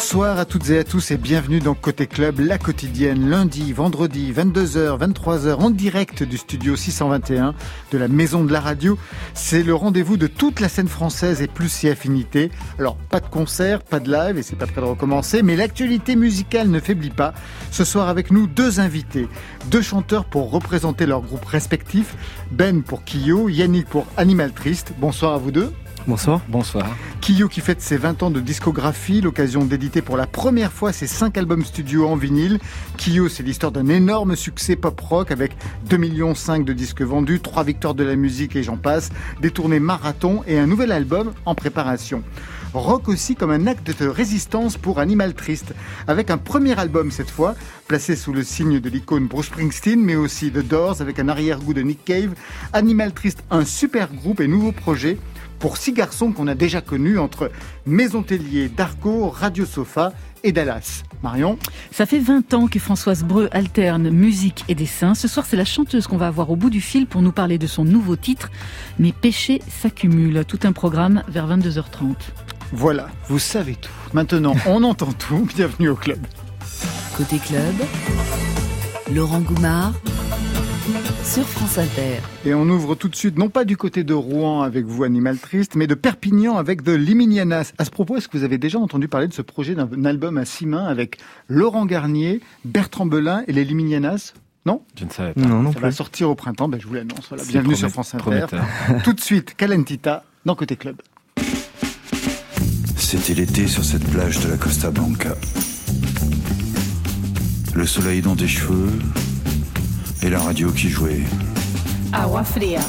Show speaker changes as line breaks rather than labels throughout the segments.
Bonsoir à toutes et à tous et bienvenue dans Côté Club, la quotidienne, lundi, vendredi, 22h, 23h, en direct du studio 621 de la Maison de la Radio. C'est le rendez-vous de toute la scène française et plus si affinité. Alors, pas de concert, pas de live et c'est pas prêt de recommencer, mais l'actualité musicale ne faiblit pas. Ce soir avec nous, deux invités, deux chanteurs pour représenter leurs groupes respectifs, Ben pour Kyo, Yannick pour Animal Triste. Bonsoir à vous deux.
Bonsoir.
Bonsoir.
Kyo qui fête ses 20 ans de discographie, l'occasion d'éditer pour la première fois ses 5 albums studio en vinyle. Kyo, c'est l'histoire d'un énorme succès pop-rock avec 2,5 millions de disques vendus, 3 victoires de la musique et j'en passe, des tournées marathon et un nouvel album en préparation rock aussi comme un acte de résistance pour Animal Triste, avec un premier album cette fois, placé sous le signe de l'icône Bruce Springsteen, mais aussi The Doors avec un arrière-goût de Nick Cave. Animal Triste, un super groupe et nouveau projet pour six garçons qu'on a déjà connus entre Maison Tellier, Darko, Radio Sofa et Dallas. Marion
Ça fait 20 ans que Françoise Breu alterne musique et dessin. Ce soir, c'est la chanteuse qu'on va avoir au bout du fil pour nous parler de son nouveau titre, Mes péchés s'accumulent. Tout un programme vers 22h30.
Voilà, vous savez tout. Maintenant, on entend tout. Bienvenue au club.
Côté club, Laurent Goumard sur France Inter.
Et on ouvre tout de suite, non pas du côté de Rouen avec vous, Animal Triste, mais de Perpignan avec The Liminianas. À ce propos, est-ce que vous avez déjà entendu parler de ce projet d'un album à six mains avec Laurent Garnier, Bertrand Belin et les Liminianas? Non?
Je ne savais pas.
Non, non Ça va sortir au printemps, ben, je vous l'annonce. Voilà. Bienvenue sur France Inter. Tout de suite, Calentita dans Côté Club.
C'était l'été sur cette plage de la Costa Blanca. Le soleil dans tes cheveux, et la radio qui jouait.
Agua fría,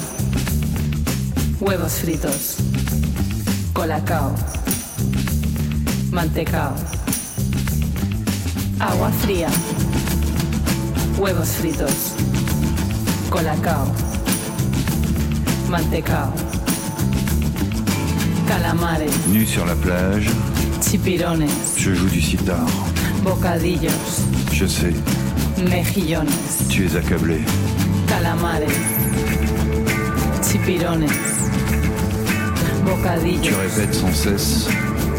huevos fritos, colacao, mantecao. Agua fría, huevos fritos, colacao, mantecao. Calamares.
Nu sur la plage.
Chipirones.
Je joue du sitar.
Bocadillos.
Je sais.
Mejillones.
Tu es accablé.
Calamares. Chipirones. Bocadillos.
Tu répètes sans cesse.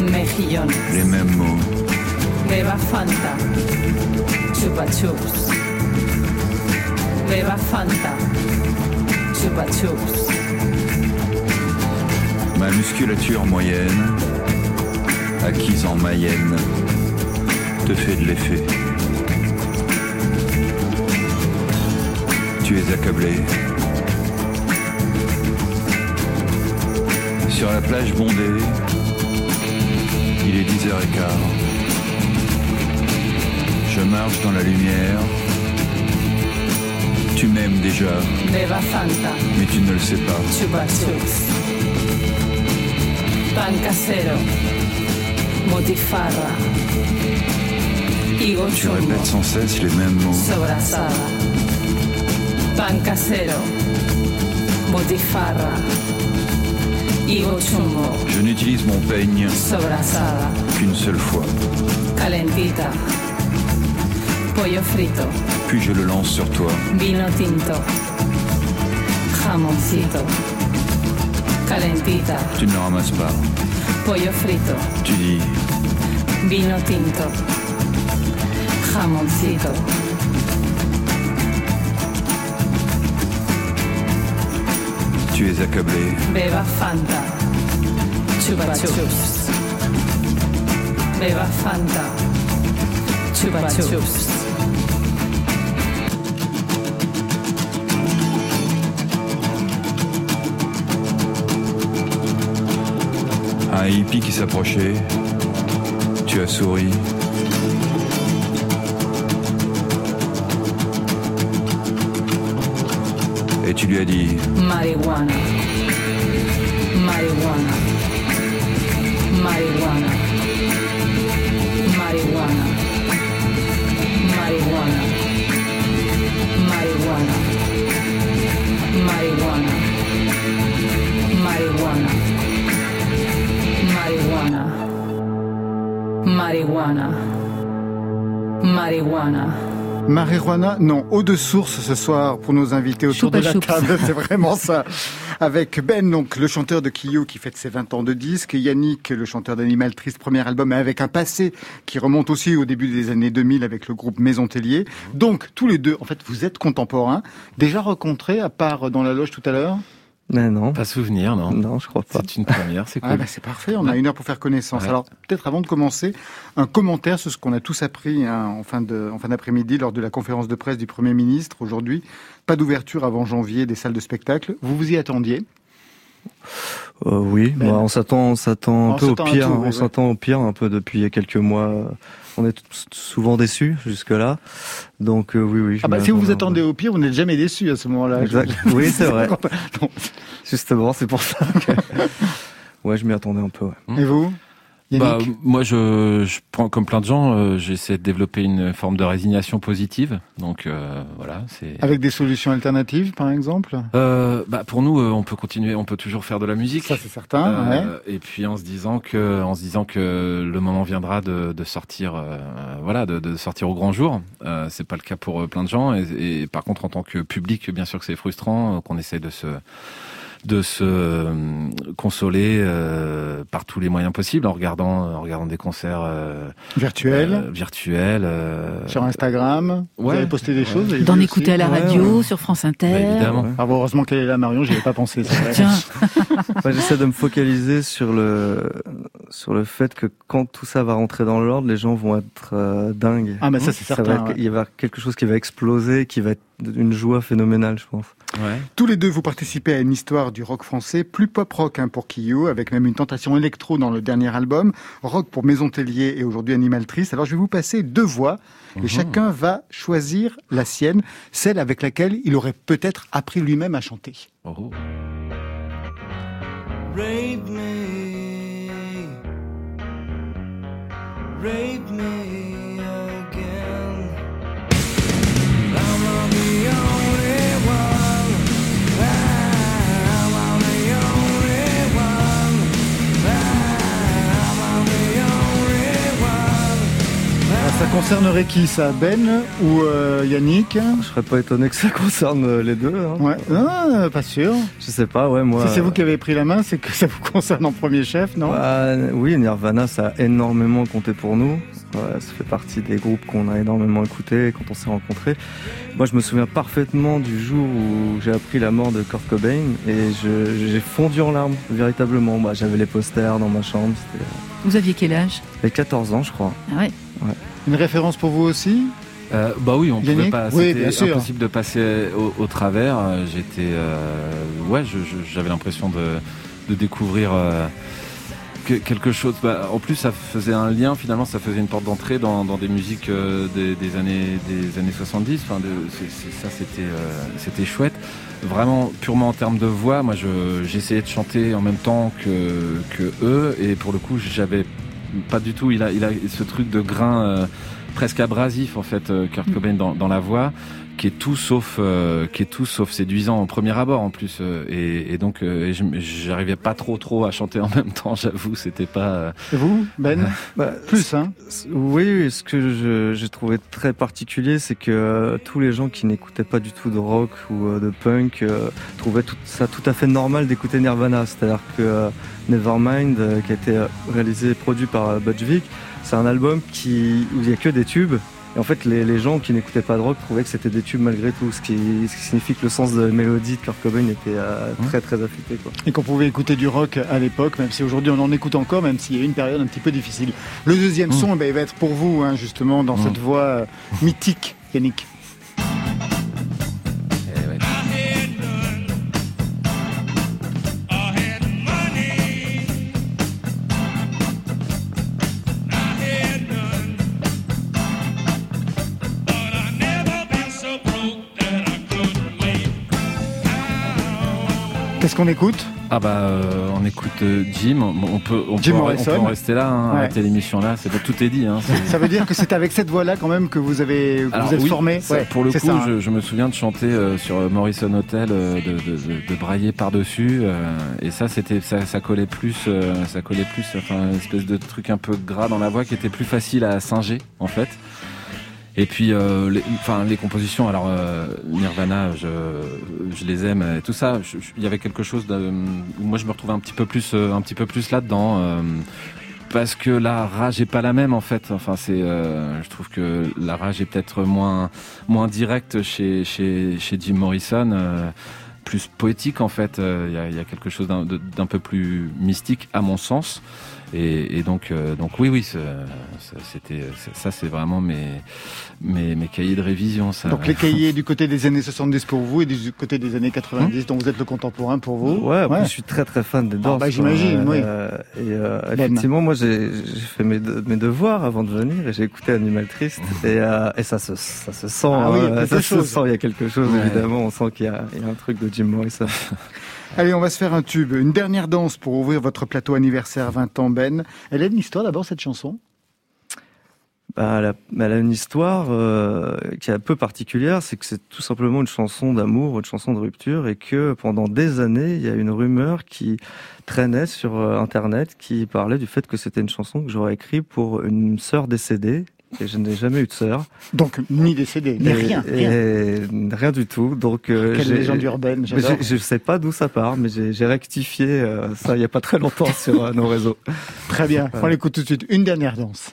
Mejillones.
Les mêmes mots.
Beba Fanta. Chupa chups. Beba Fanta. Chupa chups.
Ma musculature moyenne, acquise en Mayenne, te fait de l'effet. Tu es accablé. Sur la plage bondée, il est 10h15. Je marche dans la lumière. Tu m'aimes déjà. Mais tu ne le sais pas.
Pan casero. Motifarra.
Tu répètes sans cesse les mêmes mots.
Pan casero. Motifarra. Higo chumbo.
Je n'utilise mon peigne
Sobrasada.
qu'une seule fois.
Calentita. Pollo frito.
Puis je le lance sur toi.
Vino tinto. Jamoncito. Calentita.
Tu ne le ramasses pas.
Pollo frito.
Tu dis
Vino tinto. Jamoncito.
Tu es accablé.
Beba Fanta. Chupa chups. Beba Fanta. Chupa chups.
Un hippie qui s'approchait. Tu as souri. Et tu lui as dit
Marihuana. Marihuana. Marihuana. Marihuana. Marihuana. Marihuana. Marihuana. Marihuana. Marihuana. Marihuana. Marihuana.
Marijuana, non, eau de source ce soir pour nos invités autour
Choupa
de la table, c'est vraiment ça. Avec Ben, donc le chanteur de Kyo qui fête ses 20 ans de disque, Yannick, le chanteur d'Animal Triste, premier album, avec un passé qui remonte aussi au début des années 2000 avec le groupe Maison Tellier. Donc tous les deux, en fait, vous êtes contemporains, déjà rencontrés à part dans la loge tout à l'heure.
Mais non.
Pas souvenir, non.
Non, je crois pas.
C'est une première, c'est
Ah
cool.
bah c'est parfait, on a une heure pour faire connaissance.
Ouais.
Alors peut-être avant de commencer, un commentaire sur ce qu'on a tous appris hein, en fin de en fin d'après-midi lors de la conférence de presse du Premier ministre aujourd'hui. Pas d'ouverture avant janvier des salles de spectacle. Vous vous y attendiez?
Euh, oui,
Ben.
bah, on s'attend, on s'attend
On
un peu au pire.
tout, oui,
on s'attend au pire un peu depuis quelques mois. On est souvent déçus jusque là. Donc euh, oui, oui.
Ah bah si vous vous attendez au pire, vous n'êtes jamais déçu à ce moment-là.
Exact. Oui, c'est vrai. Justement, c'est pour ça. Que... ouais, je m'y attendais un peu. ouais.
Et vous?
Bah, moi, je, je prends comme plein de gens, euh, j'essaie de développer une forme de résignation positive. Donc euh, voilà, c'est.
Avec des solutions alternatives, par exemple?
Euh, bah, pour nous, euh, on peut continuer, on peut toujours faire de la musique.
Ça c'est certain. ouais.
Euh, Et puis en se disant que, en se disant que le moment viendra de, de sortir, euh, voilà, de, de sortir au grand jour. Euh, c'est pas le cas pour plein de gens. Et, et par contre, en tant que public, bien sûr que c'est frustrant, qu'on essaie de se de se euh, consoler euh, par tous les moyens possibles en regardant en regardant des concerts euh,
Virtuel,
euh, virtuels euh,
sur Instagram. Vous
ouais.
avez posté des choses vous
D'en écouter à la
Ouais,
radio, sur France Inter.
bah, évidemment
Ah bon, heureusement qu'elle est là, Marion, j'y avais pas pensé.
Tiens,
j'essaie de me focaliser sur le sur le fait que quand tout ça va rentrer dans l'ordre, les gens vont être euh, dingues.
Ah, mais ça, c'est certain, ouais.
Il va y avoir quelque chose qui va exploser, qui va être une joie phénoménale, je pense.
Ouais.
Tous les deux, vous participez à une histoire du rock français, plus pop-rock hein, pour Kyo, avec même une tentation électro dans le dernier album, rock pour Maison Tellier et aujourd'hui Animal Triste. Alors je vais vous passer deux voix et chacun va choisir la sienne, celle avec laquelle il aurait peut-être appris lui-même à chanter.
Oh.
Rape me, rape me
ça concernerait qui ça? Ben ou euh, Yannick?
Je serais pas étonné que ça concerne euh, les deux. Hein.
Ouais, non, pas sûr.
Je sais pas, ouais, moi.
Si c'est vous qui avez pris la main, c'est que ça vous concerne en premier chef, non?
Bah, oui, Nirvana, ça a énormément compté pour nous. Ouais, ça fait partie des groupes qu'on a énormément écoutés quand on s'est rencontrés. Moi, je me souviens parfaitement du jour où j'ai appris la mort de Kurt Cobain et j'ai fondu en larmes, véritablement. Bah, J'avais les posters dans ma chambre,
vous aviez quel âge?
les 14 ans, je crois.
Ah ouais.
Une référence pour vous aussi
Euh, bah oui, on pouvait
Yannick
pas.
Oui,
C'était impossible de passer au, au travers. Euh, J'étais, euh, ouais, j'avais l'impression de, de découvrir euh, que- quelque chose. Bah, en plus, ça faisait un lien. Finalement, ça faisait une porte d'entrée dans, dans des musiques des, des années des années 70. Enfin, de, ça, c'était c'était chouette. Vraiment, purement en termes de voix, moi, je- j'essayais de chanter en même temps que que eux, et pour le coup, j'avais pas du tout. Il a, il a ce truc de grain euh, presque abrasif en fait, euh, Kurt Cobain dans, dans la voix, qui est tout sauf, euh, qui est tout sauf séduisant au premier abord en plus. euh, et, et donc, euh, j'arrivais pas trop trop à chanter en même temps. J'avoue, c'était pas.
Et vous, Ben
Bah,
Plus, hein
Oui, ce que j'ai trouvé très particulier, c'est que tous les gens qui n'écoutaient pas du tout de rock ou de punk trouvaient tout, ça tout à fait normal d'écouter Nirvana. C'est-à-dire que Nevermind, qui a été réalisé et produit par Butch Vig, c'est un album qui, où il n'y a que des tubes. Et en fait, les, les gens qui n'écoutaient pas de rock trouvaient que c'était des tubes malgré tout, ce qui, ce qui signifie que le sens de la mélodie de Kurt Cobain était euh, très très affûté. Quoi.
et qu'on pouvait écouter du rock à l'époque, même si aujourd'hui on en écoute encore, même s'il y a eu une période un petit peu difficile. Le deuxième
Mm.
son, ben, il va être pour vous, hein, justement, dans
Mm.
cette voix euh, mythique, Yannick. Qu'est-ce qu'on écoute
Ah bah, euh, on écoute euh, Jim. On peut, on
Jim
peut, on
Morrison.
peut en rester là, hein,
Ouais.
à cette émission-là. C'est tout est dit. Hein,
Ça veut dire que c'est avec cette voix-là quand même que vous avez que
Alors
vous êtes
oui,
formé
ça,
Ouais,
Pour le coup,
ça, hein.
je, je me souviens de chanter euh, sur Morrison Hotel, de, de, de, de brailler par-dessus, euh, et ça, c'était, ça, ça collait plus, ça collait plus, enfin, une espèce de truc un peu gras dans la voix qui était plus facile à singer, en fait. Et puis, euh, les, enfin, les compositions, alors euh, Nirvana, je, je les aime et tout ça. Il y avait quelque chose de, où moi je me retrouvais un petit peu plus, euh, un petit peu plus là-dedans. euh, parce que la rage est pas la même en fait. Enfin, c'est, euh, je trouve que la rage est peut-être moins, moins directe chez, chez, chez Jim Morrison, euh, plus poétique en fait. Euh, Il y, a, il y a quelque chose d'un, peu plus mystique à mon sens. Et, et donc, euh, donc oui, oui, c'était, ça, c'est vraiment mes, mes, mes cahiers de révision. Ça.
Donc les cahiers du côté des années 70 pour vous et du côté des années 90, dont vous êtes le contemporain pour vous.
Ouais, après, je suis très très fan des Doors.
bah, j'imagine, oui.
Euh, et euh,
Ben.
effectivement, moi j'ai fait mes, de- mes devoirs avant de venir et j'ai écouté Animal Triste et, euh, et ça se ça se sent,
Ah oui,
euh, ça se sent. Il y a quelque chose
Ouais.
évidemment. On sent qu'il y, a il y a un truc de Jim Morrison.
Allez, on va se faire un tube. Une dernière danse pour ouvrir votre plateau anniversaire 20 ans, Ben. Elle a une histoire d'abord, cette chanson?
Bah, elle, a, elle a une histoire euh, qui est un peu particulière, c'est que c'est tout simplement une chanson d'amour, une chanson de rupture, et que pendant des années, il y a une rumeur qui traînait sur euh, Internet qui parlait du fait que c'était une chanson que j'aurais écrite pour une sœur décédée, et je n'ai jamais eu de sœur.
Donc, ni décédé, ni rien. rien.
et rien du tout. Donc, euh,
Quelle légende urbaine, j'adore.
je sais pas d'où ça part, mais j'ai rectifié euh, ça il y a pas très longtemps sur euh, nos réseaux.
Très bien, on l'écoute tout de suite. Une dernière danse.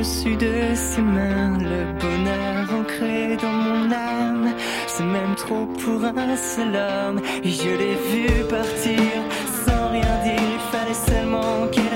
Reçu de ses mains le bonheur ancré dans mon âme. C'est même trop pour un seul homme. Et je l'ai vu partir sans rien dire. Il fallait seulement qu'elle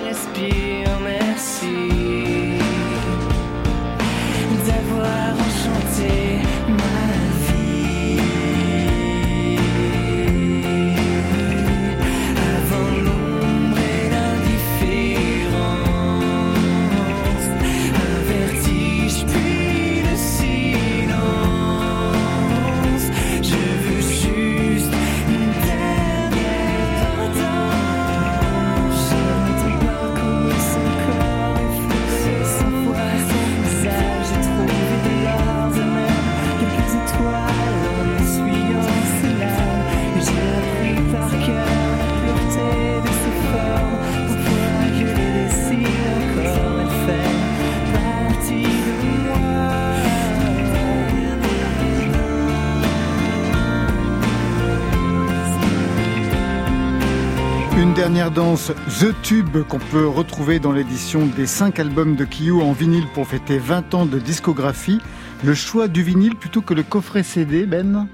dernière danse,
The Tube, qu'on peut retrouver dans l'édition des 5 albums de Kiyu en vinyle pour fêter 20 ans de discographie. Le choix du vinyle plutôt que le coffret CD, Ben?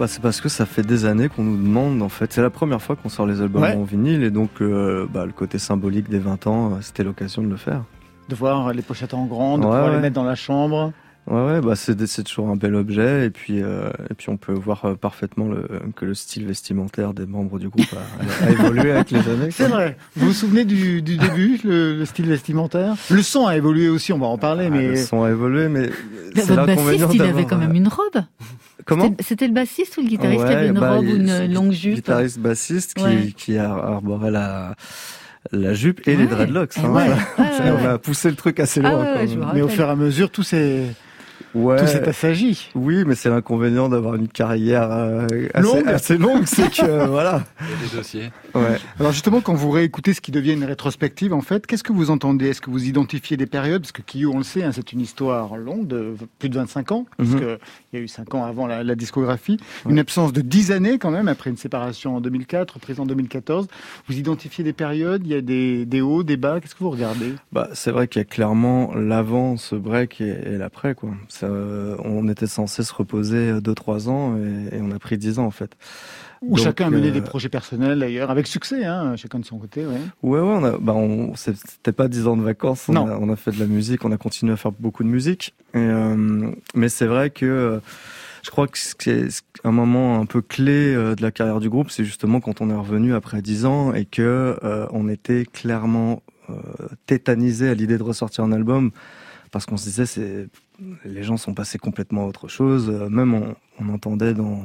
Bah, c'est parce que ça fait des années qu'on nous demande, en fait. C'est la première fois qu'on sort les albums
Ouais.
en vinyle, et donc euh, bah, le côté symbolique des 20 ans, euh, c'était l'occasion de le faire.
de voir les pochettes en grand, de
Ouais,
pouvoir les mettre dans la chambre.
Ouais, ouais, bah c'est c'est toujours un bel objet et puis euh, et puis on peut voir euh, parfaitement le, que le style vestimentaire des membres du groupe a, a évolué avec les années.
C'est vrai. Vous vous souvenez du, du début, le, le style vestimentaire? Le son a évolué aussi, on va en parler,
Ah,
mais
le son a évolué, mais c'est
Votre bassiste, il avait quand même
euh,
une robe?
Comment?
C'était- C'était le bassiste ou le guitariste qui
Ouais,
avait une
bah,
robe ou une longue jupe?
Guitariste bassiste qui,
Ouais.
qui a arboré la la jupe et les dreadlocks. Hein.
ouais. Ouais,
on a poussé le truc assez
Ah
loin.
ouais,
quand
ouais, je
même.
me
mais au fur et à mesure, tout s'est
Ouais.
tout s'est assagi.
Oui, mais c'est l'inconvénient d'avoir une carrière euh, assez
Longue.
assez longue, c'est que voilà.
Il y a des dossiers.
Ouais.
Alors justement, quand vous réécoutez ce qui devient une rétrospective, en fait, qu'est-ce que vous entendez? Est-ce que vous identifiez des périodes? Parce que Kyo, on le sait, hein, c'est une histoire longue de plus de 25 ans,
Mhm.
puisque il y a eu 5 ans avant la, la discographie. Une absence de 10 années quand même, après une séparation en 2004, reprise en 2014. Vous identifiez des périodes? Il y a des, des hauts, des bas? Qu'est-ce que vous regardez?
Bah, c'est vrai qu'il y a clairement l'avant, ce break et, et l'après, quoi. Euh, on était censé se reposer 2-3 ans et, et on a pris 10 ans, en fait.
Où
Donc,
chacun a mené
euh,
des projets personnels d'ailleurs, avec succès, hein, chacun de son côté. Ouais.
Ouais, ouais, on a, bah, on, c'est- c'était pas 10 ans de vacances. On
Non.
a, on a fait de la musique, on a continué à faire beaucoup de musique. Et, euh, mais c'est vrai que euh, je crois que ce qui est ce- un moment un peu clé euh, de la carrière du groupe, c'est justement quand on est revenu après 10 ans et que euh, on était clairement euh, tétanisé à l'idée de ressortir un album parce qu'on se disait c'est les gens sont passés complètement à autre chose. Euh, Même on, on entendait dans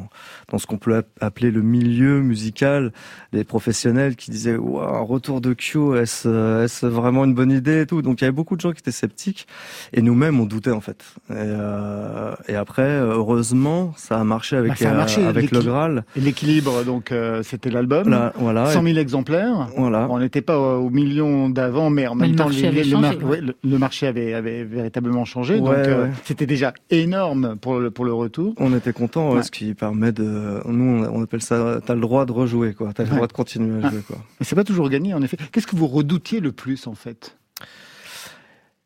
dans ce qu'on peut ap- appeler le milieu musical des professionnels qui disaient Ouah, un retour de Q, est-ce euh, est-ce vraiment une bonne idée et tout. Donc il y avait beaucoup de gens qui étaient sceptiques et nous-mêmes on doutait en fait. Et, euh, et après heureusement ça a marché avec
Bah, ça a
euh,
marché,
avec le. Graal.
Et l'équilibre, donc, euh, c'était l'album.
Là, voilà.
100
et-
000 exemplaires.
voilà.
On n'était pas au million d'avant, mais en
Mais
même
le
temps,
marché
le,
changé,
mar-
ouais.
ouais, le- le marché avait, avait véritablement changé.
Ouais,
donc, euh,
ouais.
c'était déjà énorme pour le, pour le retour.
On était ouais,
Ouais.
ce qui permet de. Nous, on appelle ça. T'as le droit de rejouer, quoi. T'as le
Ouais.
droit de continuer à jouer, quoi.
Mais c'est pas toujours gagné, en effet. Qu'est-ce que vous redoutiez le plus, en fait?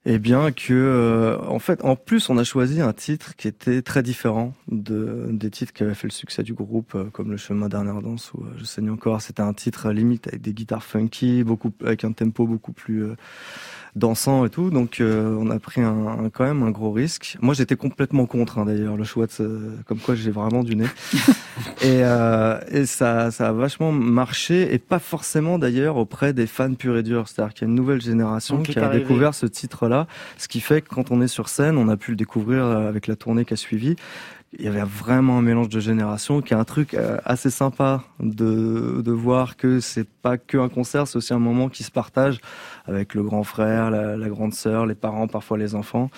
Eh bien que, euh, en fait, en plus, on a choisi un titre qui était très différent de des titres qui avaient fait le succès du groupe, euh, comme Le Chemin dernière danse ou euh, Je saigne encore. C'était un titre euh, limite avec des guitares funky, beaucoup avec un tempo beaucoup plus euh, dansant et tout. Donc, euh, on a pris un, un- quand même un gros risque. Moi, j'étais complètement contre, hein, d'ailleurs, le choix de ce, comme quoi j'ai vraiment du nez. et euh, et ça, ça a vachement marché et pas forcément d'ailleurs auprès des fans purs et durs. C'est-à-dire qu'il y a une nouvelle génération
Donc, qui
a découvert ce titre-là, ce qui fait que quand on est sur scène, on a pu le découvrir euh, avec la tournée qui a suivi. Il y avait vraiment un mélange de générations, qui est un truc euh, assez sympa de, de voir que c'est pas que un concert, c'est aussi un moment qui se partage avec le grand frère, la, grande sœur, les parents, parfois les enfants.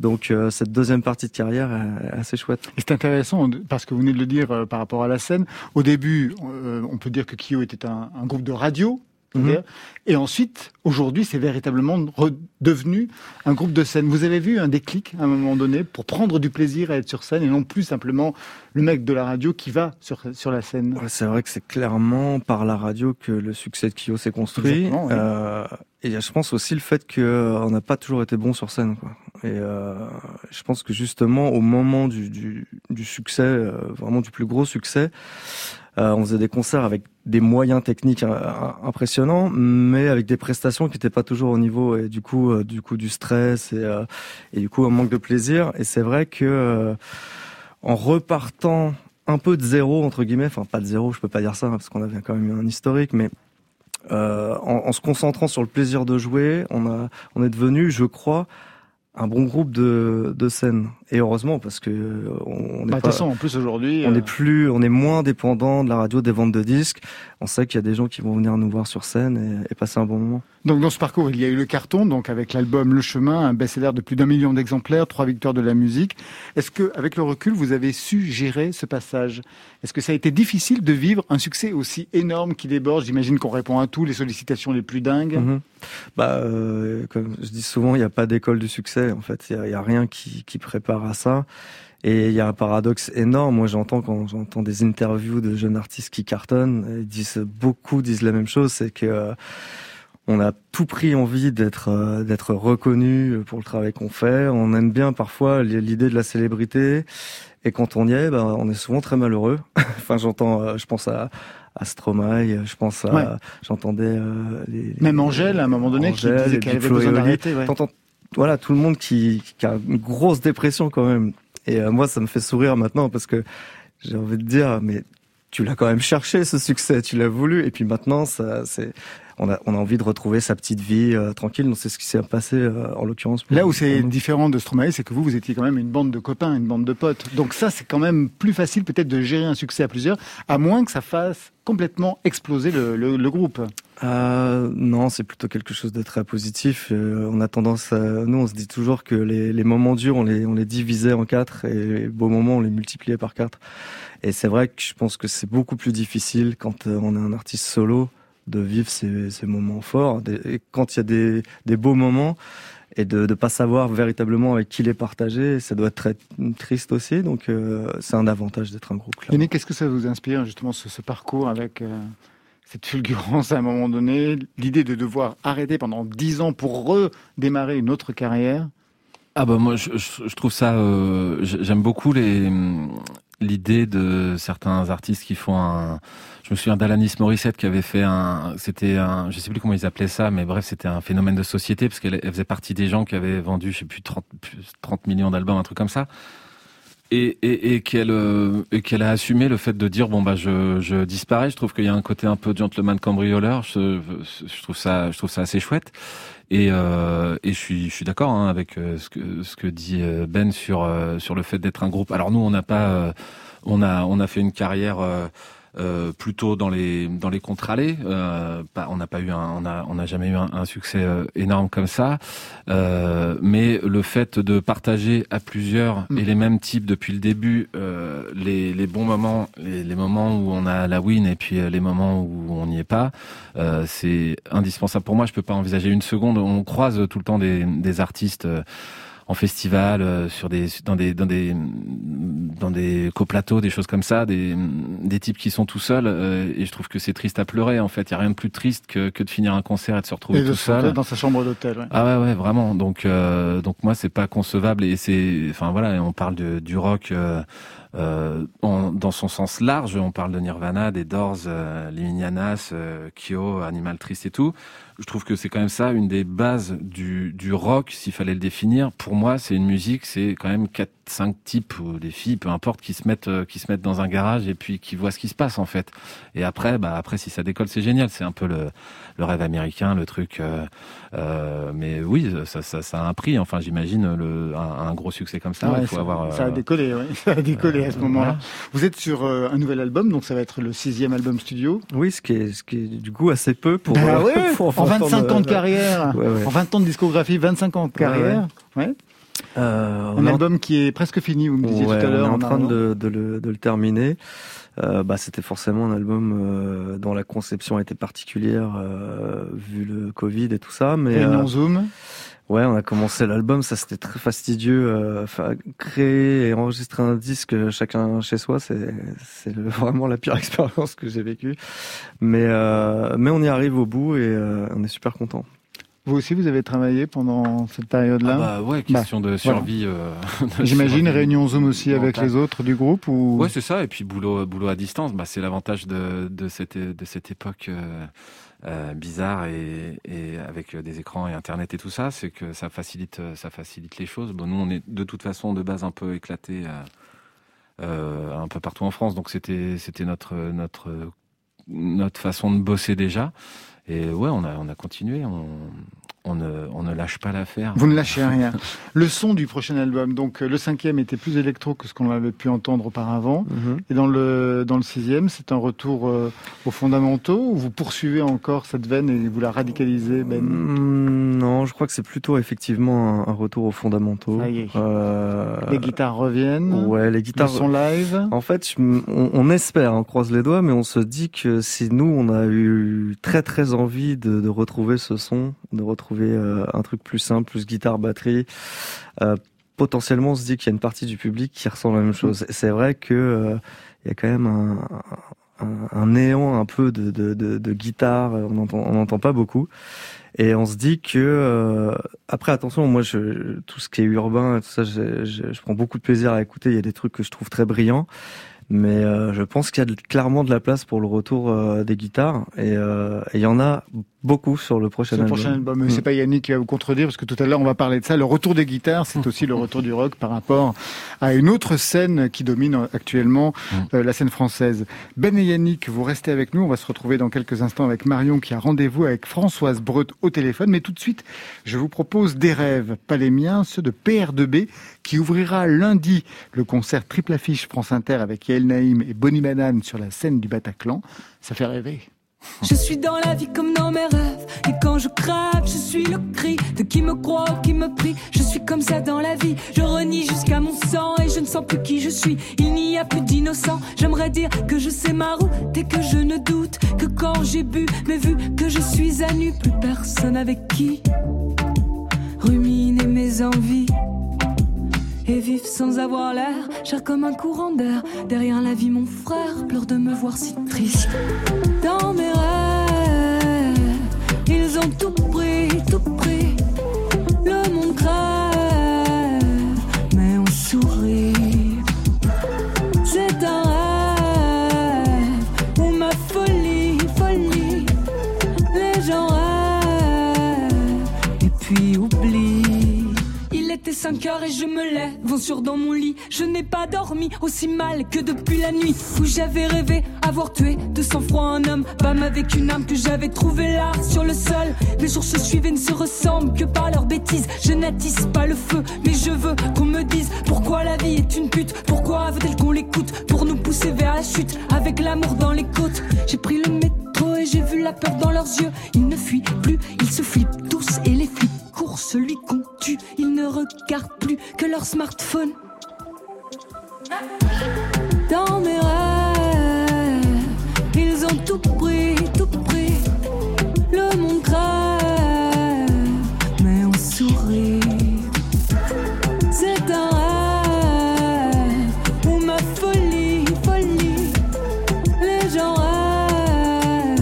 Donc euh, cette deuxième partie de carrière est assez chouette.
Et c'est intéressant, parce que vous venez de le dire euh, par rapport à la scène. Au début, on peut dire que Kyo était un groupe de radio.
Mhm.
Et ensuite, aujourd'hui, c'est véritablement redevenu un groupe de scène. Vous avez vu un déclic à un moment donné pour prendre du plaisir à être sur scène et non plus simplement le mec de la radio qui va sur, sur la scène.
Ouais, c'est vrai que c'est clairement par la radio que le succès de Kyo s'est construit. Euh, et je pense aussi le fait qu'on n'a pas toujours été bon sur scène. Quoi. Et euh, je pense que justement au moment du, du, du succès, euh, vraiment du plus gros succès, euh, on faisait des concerts avec des moyens techniques euh, impressionnants, mais avec des prestations qui n'étaient pas toujours au niveau et du coup, euh, du coup du stress et, euh, du coup un manque de plaisir. Et c'est vrai que euh, en repartant un peu de zéro entre guillemets, enfin pas de zéro, je peux pas dire ça hein, parce qu'on avait quand même eu un historique, mais euh, en, en se concentrant sur le plaisir de jouer, on a, on est devenu, je crois, un bon groupe de, de scène. Et heureusement parce que euh, on
Bah, toute
pas,
façon, en plus aujourd'hui,
on
euh,
est plus, on est moins dépendant de la radio, des ventes de disques. On sait qu'il y a des gens qui vont venir nous voir sur scène et, et passer un bon moment.
Donc dans ce parcours, il y a eu le carton, donc avec l'album Le Chemin, un best-seller de plus d'un million d'exemplaires, trois victoires de la musique. Est-ce que, avec le recul, vous avez su gérer ce passage? Est-ce que ça a été difficile de vivre un succès aussi énorme qui déborde? J'imagine qu'on répond à tout, les sollicitations les plus dingues.
Mhm. Bah, euh, comme je dis souvent, il n'y a pas d'école du succès. En fait, il y a, rien qui, prépare à ça. Et il y a un paradoxe énorme. Moi, j'entends quand j'entends des interviews de jeunes artistes qui cartonnent, ils disent beaucoup disent la même chose, c'est que euh, on a tout pris envie d'être euh, reconnu pour le travail qu'on fait. On aime bien parfois l'idée de la célébrité. Et quand on y est, ben, on est souvent très malheureux. enfin, j'entends, euh, je pense à, à Stromae, je pense à,
Ouais.
j'entendais euh, les, les-
Même Angèle, à un moment donné, qui
Angèle,
disait
et
qu'elle avait besoin d'arrêter. ouais.
T'entends, voilà, tout le monde qui, qui a une grosse dépression quand même. Et euh, moi, ça me fait sourire maintenant parce que j'ai envie de dire, mais tu l'as quand même cherché ce succès, tu l'as voulu. Et puis maintenant, ça, c'est, on a, on a envie de retrouver sa petite vie euh, tranquille. Donc c'est ce qui s'est passé euh, en l'occurrence.
Là où c'est différent de Stromae, c'est que vous, vous étiez quand même une bande de copains, une bande de potes. Donc ça, c'est quand même plus facile peut-être de gérer un succès à plusieurs, à moins que ça fasse complètement exploser le, le- le groupe.
Euh, non, c'est plutôt quelque chose de très positif. Euh, on a tendance à, nous, on se dit toujours que les, les moments durs, on les, on les divisait en quatre et les beaux moments, on les multipliait par quatre. Et c'est vrai que je pense que c'est beaucoup plus difficile quand on est un artiste solo de vivre ces, ces moments forts. Des- Et quand il y a des, des beaux moments et de ne pas savoir véritablement avec qui les partager, ça doit être très triste aussi. Donc euh, c'est un avantage d'être un groupe.
Yannick, qu'est-ce que ça vous inspire justement ce, ce parcours avec euh, cette fulgurance à un moment donné, l'idée de devoir arrêter pendant dix ans pour redémarrer une autre carrière?
Ah bah moi je, je, je trouve ça euh, j'ai- j'aime beaucoup les l'idée de certains artistes qui font un je me souviens d'Alanis Morissette qui avait fait un c'était un je sais plus comment ils appelaient ça mais bref c'était un phénomène de société parce qu'elle elle faisait partie des gens qui avaient vendu je sais plus 30 plus 30 millions d'albums un truc comme ça. Et, et, et qu'elle euh, a assumé le fait de dire bon bah je, disparais. Je trouve qu'il y a un côté un peu gentleman cambrioleur. Je trouve ça je trouve ça assez chouette et, euh, et je suis, d'accord hein, avec euh, ce, que, ce que dit euh, Ben sur, sur le fait d'être un groupe. Alors nous, on n'a pas, on a, on a fait une carrière euh, plutôt dans les, dans les contre-allées. Euh, pas- on n'a pas eu, un, on a, on n'a jamais eu un, un succès euh, énorme comme ça. Euh, mais le fait de partager à plusieurs
Mm.
et les mêmes types depuis le début, euh, les, les bons moments, les, les moments où on a la win et puis les moments où on n'y est pas, euh, c'est indispensable pour moi. Je peux pas envisager une seconde. On croise tout le temps des, des artistes euh, en festival, euh, sur des, dans des, dans des, dans des coplateaux, des choses comme ça, des, des types qui sont tout seuls. euh, et je trouve que c'est triste à pleurer. En fait, il y a rien de plus triste que, que de finir un concert et de se retrouver
et de
tout
se
seul.
dans sa chambre d'hôtel. ouais.
Ah ouais ouais vraiment donc euh, donc moi c'est pas concevable et c'est enfin voilà on parle de, du rock euh, euh, dans son sens large on parle de Nirvana des Doors euh, les Minianas euh, Kyo Animal Trist et tout je trouve que c'est quand même ça une des bases du, du rock s'il fallait le définir. Pour moi c'est une musique c'est quand même quatre cinq types ou des filles peu importe qui se mettent euh, qui se mettent dans un garage et puis qui voient ce qui se passe en fait et après bah après si ça décolle c'est génial c'est un peu le le rêve américain le truc euh, euh, mais oui, ça, ça, ça a un prix. Enfin, j'imagine le un, un gros succès comme ça.
Ouais,
il faut
ça,
avoir.
ça a décollé, ouais. ça a décollé à ce moment-là.
voilà.
Vous êtes sur euh, un nouvel album, donc ça va être le sixième album studio.
Oui, ce qui est, ce qui est du coup assez peu pour.
Bah
euh,
ouais,
pour
en
entendre,
25 ans de carrière,
Ouais, ouais.
en 20 ans de discographie, 25 ans de carrière. Ouais.
Euh,
Un
en-
album qui est presque fini, vous me disiez
Ouais,
tout à l'heure.
On est en train de, de le, de le terminer. Euh, bah, c'était forcément un album euh, dont la conception était particulière vu le Covid et tout ça. Mais
Réunion
euh,
Zoom.
ouais, on a commencé l'album, ça c'était très fastidieux. Enfin, créer et enregistrer un disque chacun chez soi, c'est vraiment la pire expérience que j'ai vécue. Mais mais on y arrive au bout et on est super content.
Vous aussi, vous avez travaillé pendant cette période-là.
Ah bah ouais, question de survie. euh, de
J'imagine
survie
réunion Zoom aussi avec les autres du groupe ou
Ouais, c'est ça. Et puis boulot, boulot à distance, bah, c'est l'avantage de, de, cette, de cette époque euh, euh, bizarre et, et avec des écrans et Internet et tout ça, c'est que ça facilite, ça facilite les choses. Bon, nous, on est de toute façon de base un peu éclatés euh, euh, un peu partout en France, donc c'était, c'était notre, notre, notre façon de bosser déjà. Et ouais, on a, on a continué. On, on ne, on ne lâche pas l'affaire.
Vous ne lâchez rien. Le son du prochain album, donc euh, le cinquième était plus électro que ce qu'on avait pu entendre auparavant. Et dans le, dans le sixième, c'est un retour euh, aux fondamentaux ou vous poursuivez encore cette veine et vous la radicalisez, Ben
Mm, Non, je crois que c'est plutôt effectivement un, un retour aux fondamentaux.
Ça y est.
Euh,
Les guitares reviennent
Ouais, les
Le
guitares.
son live
En fait, je m- on, on espère, on croise les doigts, mais on se dit que si nous, on a eu très très envie de, de retrouver ce son, de retrouver euh, un truc plus simple, plus guitare, batterie, euh, potentiellement, on se dit qu'il y a une partie du public qui ressent la même chose. C'est vrai que euh, il y a quand même un, néant un peu de, guitare, on n'entend pas beaucoup. Et on se dit que après attention, moi tout ce qui est urbain, tout ça, je, je, je prends beaucoup de plaisir à écouter. Il y a des trucs que je trouve très brillants, Mais euh, je pense qu'il y a de- clairement de la place pour le retour euh, des guitares et euh, il y en a beaucoup sur le prochain album.
prochain album. Mais
Mm.
c'est pas Yannick qui va vous contredire parce que tout à l'heure on va parler de ça. Le retour des guitares, c'est aussi le retour du rock par rapport à une autre scène qui domine actuellement euh, la scène française. Ben et Yannick, vous restez avec nous. On va se retrouver dans quelques instants avec Marion qui a rendez-vous avec Françoise Breut au téléphone. Mais tout de suite, je vous propose des rêves, pas les miens, ceux de PR2B qui ouvrira lundi le concert triple affiche France Inter avec Yael Naïm et Bonnie Banane sur la scène du Bataclan. Ça fait rêver.
Je suis dans la vie comme dans mes rêves. Et quand je crève, je suis le cri de qui me croit ou qui me prie. Je suis comme ça dans la vie. Je renie jusqu'à mon sang et je ne sens plus qui je suis. Il n'y a plus d'innocent. J'aimerais dire que je sais ma route et que je ne doute que quand j'ai bu. Mais vu que je suis à nu, plus personne avec qui ruminer mes envies. Et vivre sans avoir l'air, cher comme un courant d'air. Derrière la vie, mon frère pleure de me voir si triste. Dans mes rêves, ils ont tout pris, tout pris. Était 5 heures et je me lève, vent sur dans mon lit. Je n'ai pas dormi aussi mal que depuis la nuit où j'avais rêvé avoir tué de sang-froid un homme. Femme avec une âme que j'avais trouvé là sur le sol. Les jours se suivent et ne se ressemblent que par leurs bêtises. Je n'attise pas le feu, mais je veux qu'on me dise pourquoi la vie est une pute. Pourquoi veut-elle qu'on l'écoute pour nous pousser vers la chute avec l'amour dans les côtes? J'ai pris le métro et j'ai vu la peur dans leurs yeux. Ils ne fuient plus, ils se flippent tous et les flics courent celui qu'on tue. Ils ne regardent plus que leur smartphone. Dans mes rêves, ils ont tout pris, tout pris. Le monde crève, mais on sourit. C'est un rêve, ou ma folie, folie. Les gens rêvent,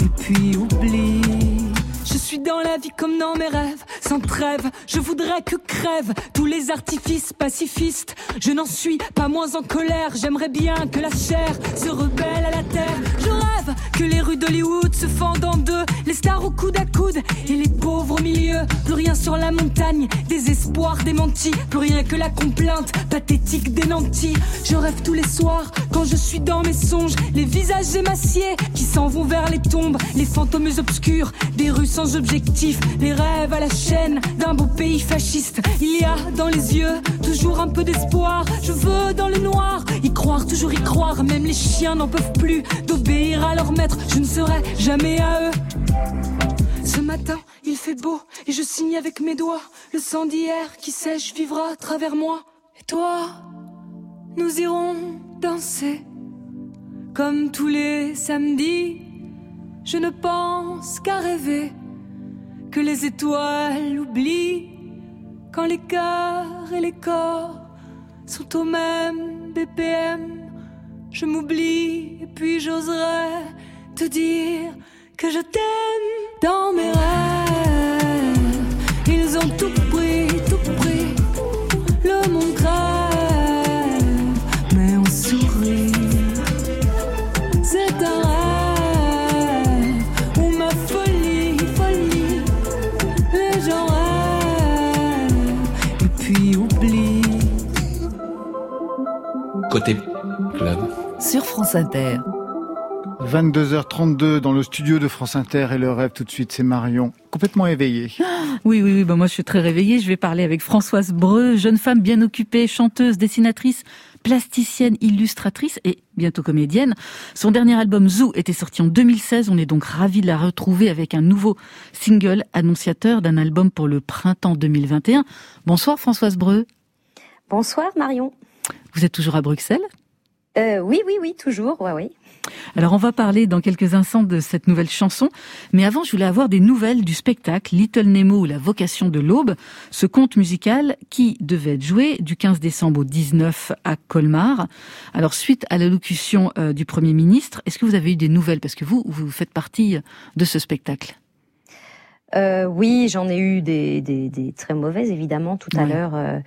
et puis oublient. Je suis dans la vie comme dans mes rêves, Je voudrais que crèvent tous les artifices pacifistes. Je n'en suis pas moins en colère. J'aimerais bien que la chair se rebelle à la terre. Que les rues d'Hollywood se fendent en deux. Les stars au coude à coude et les pauvres au milieu. Plus rien sur la montagne, désespoir démenti. Plus rien que la complainte pathétique des nantis. Je rêve tous les soirs quand je suis dans mes songes. Les visages émaciés qui s'en vont vers les tombes. Les fantômes obscurs des rues sans objectif. Les rêves à la chaîne d'un beau pays fasciste. Il y a dans les yeux toujours un peu d'espoir. Je veux dans le noir y croire, toujours y croire. Même les chiens n'en peuvent plus d'obéir à leur Je ne serai jamais à eux. Ce matin, il fait beau et je signe avec mes doigts. Le sang d'hier qui sèche vivra à travers moi. Et toi, nous irons danser comme tous les samedis. Je ne pense qu'à rêver que les étoiles oublient quand les cœurs et les corps sont au même BPM. Je m'oublie puis j'oserais te dire que je t'aime dans mes rêves. Ils ont tout pris, tout pris. Le monde crève, mais on sourit. C'est un rêve ou ma folie, folie. Les gens rêvent et puis oublient.
Côté.
Sur France Inter.
22h32 dans le studio de France Inter et le rêve tout de suite, c'est Marion, complètement éveillée.
Oui, oui, oui. Bah moi, je suis très réveillée. Je vais parler avec Françoise Breu, jeune femme bien occupée, chanteuse, dessinatrice, plasticienne, illustratrice et bientôt comédienne. Son dernier album Zoo était sorti en 2016. On est donc ravis de la retrouver avec un nouveau single annonciateur d'un album pour le printemps 2021. Bonsoir Françoise Breu.
Bonsoir Marion.
Vous êtes toujours à Bruxelles?
Euh, oui, oui, oui, toujours, ouais, oui.
Alors on va parler dans quelques instants de cette nouvelle chanson, mais avant je voulais avoir des nouvelles du spectacle Little Nemo ou la vocation de l'aube, ce conte musical qui devait être joué du 15 décembre au 19 à Colmar. Alors suite à l'allocution euh, du Premier ministre, est-ce que vous avez eu des nouvelles? Parce que vous, vous faites partie de ce spectacle.
Euh, oui, j'en ai eu des, des, des très mauvaises, évidemment, tout à l'heure. Euh, Euh,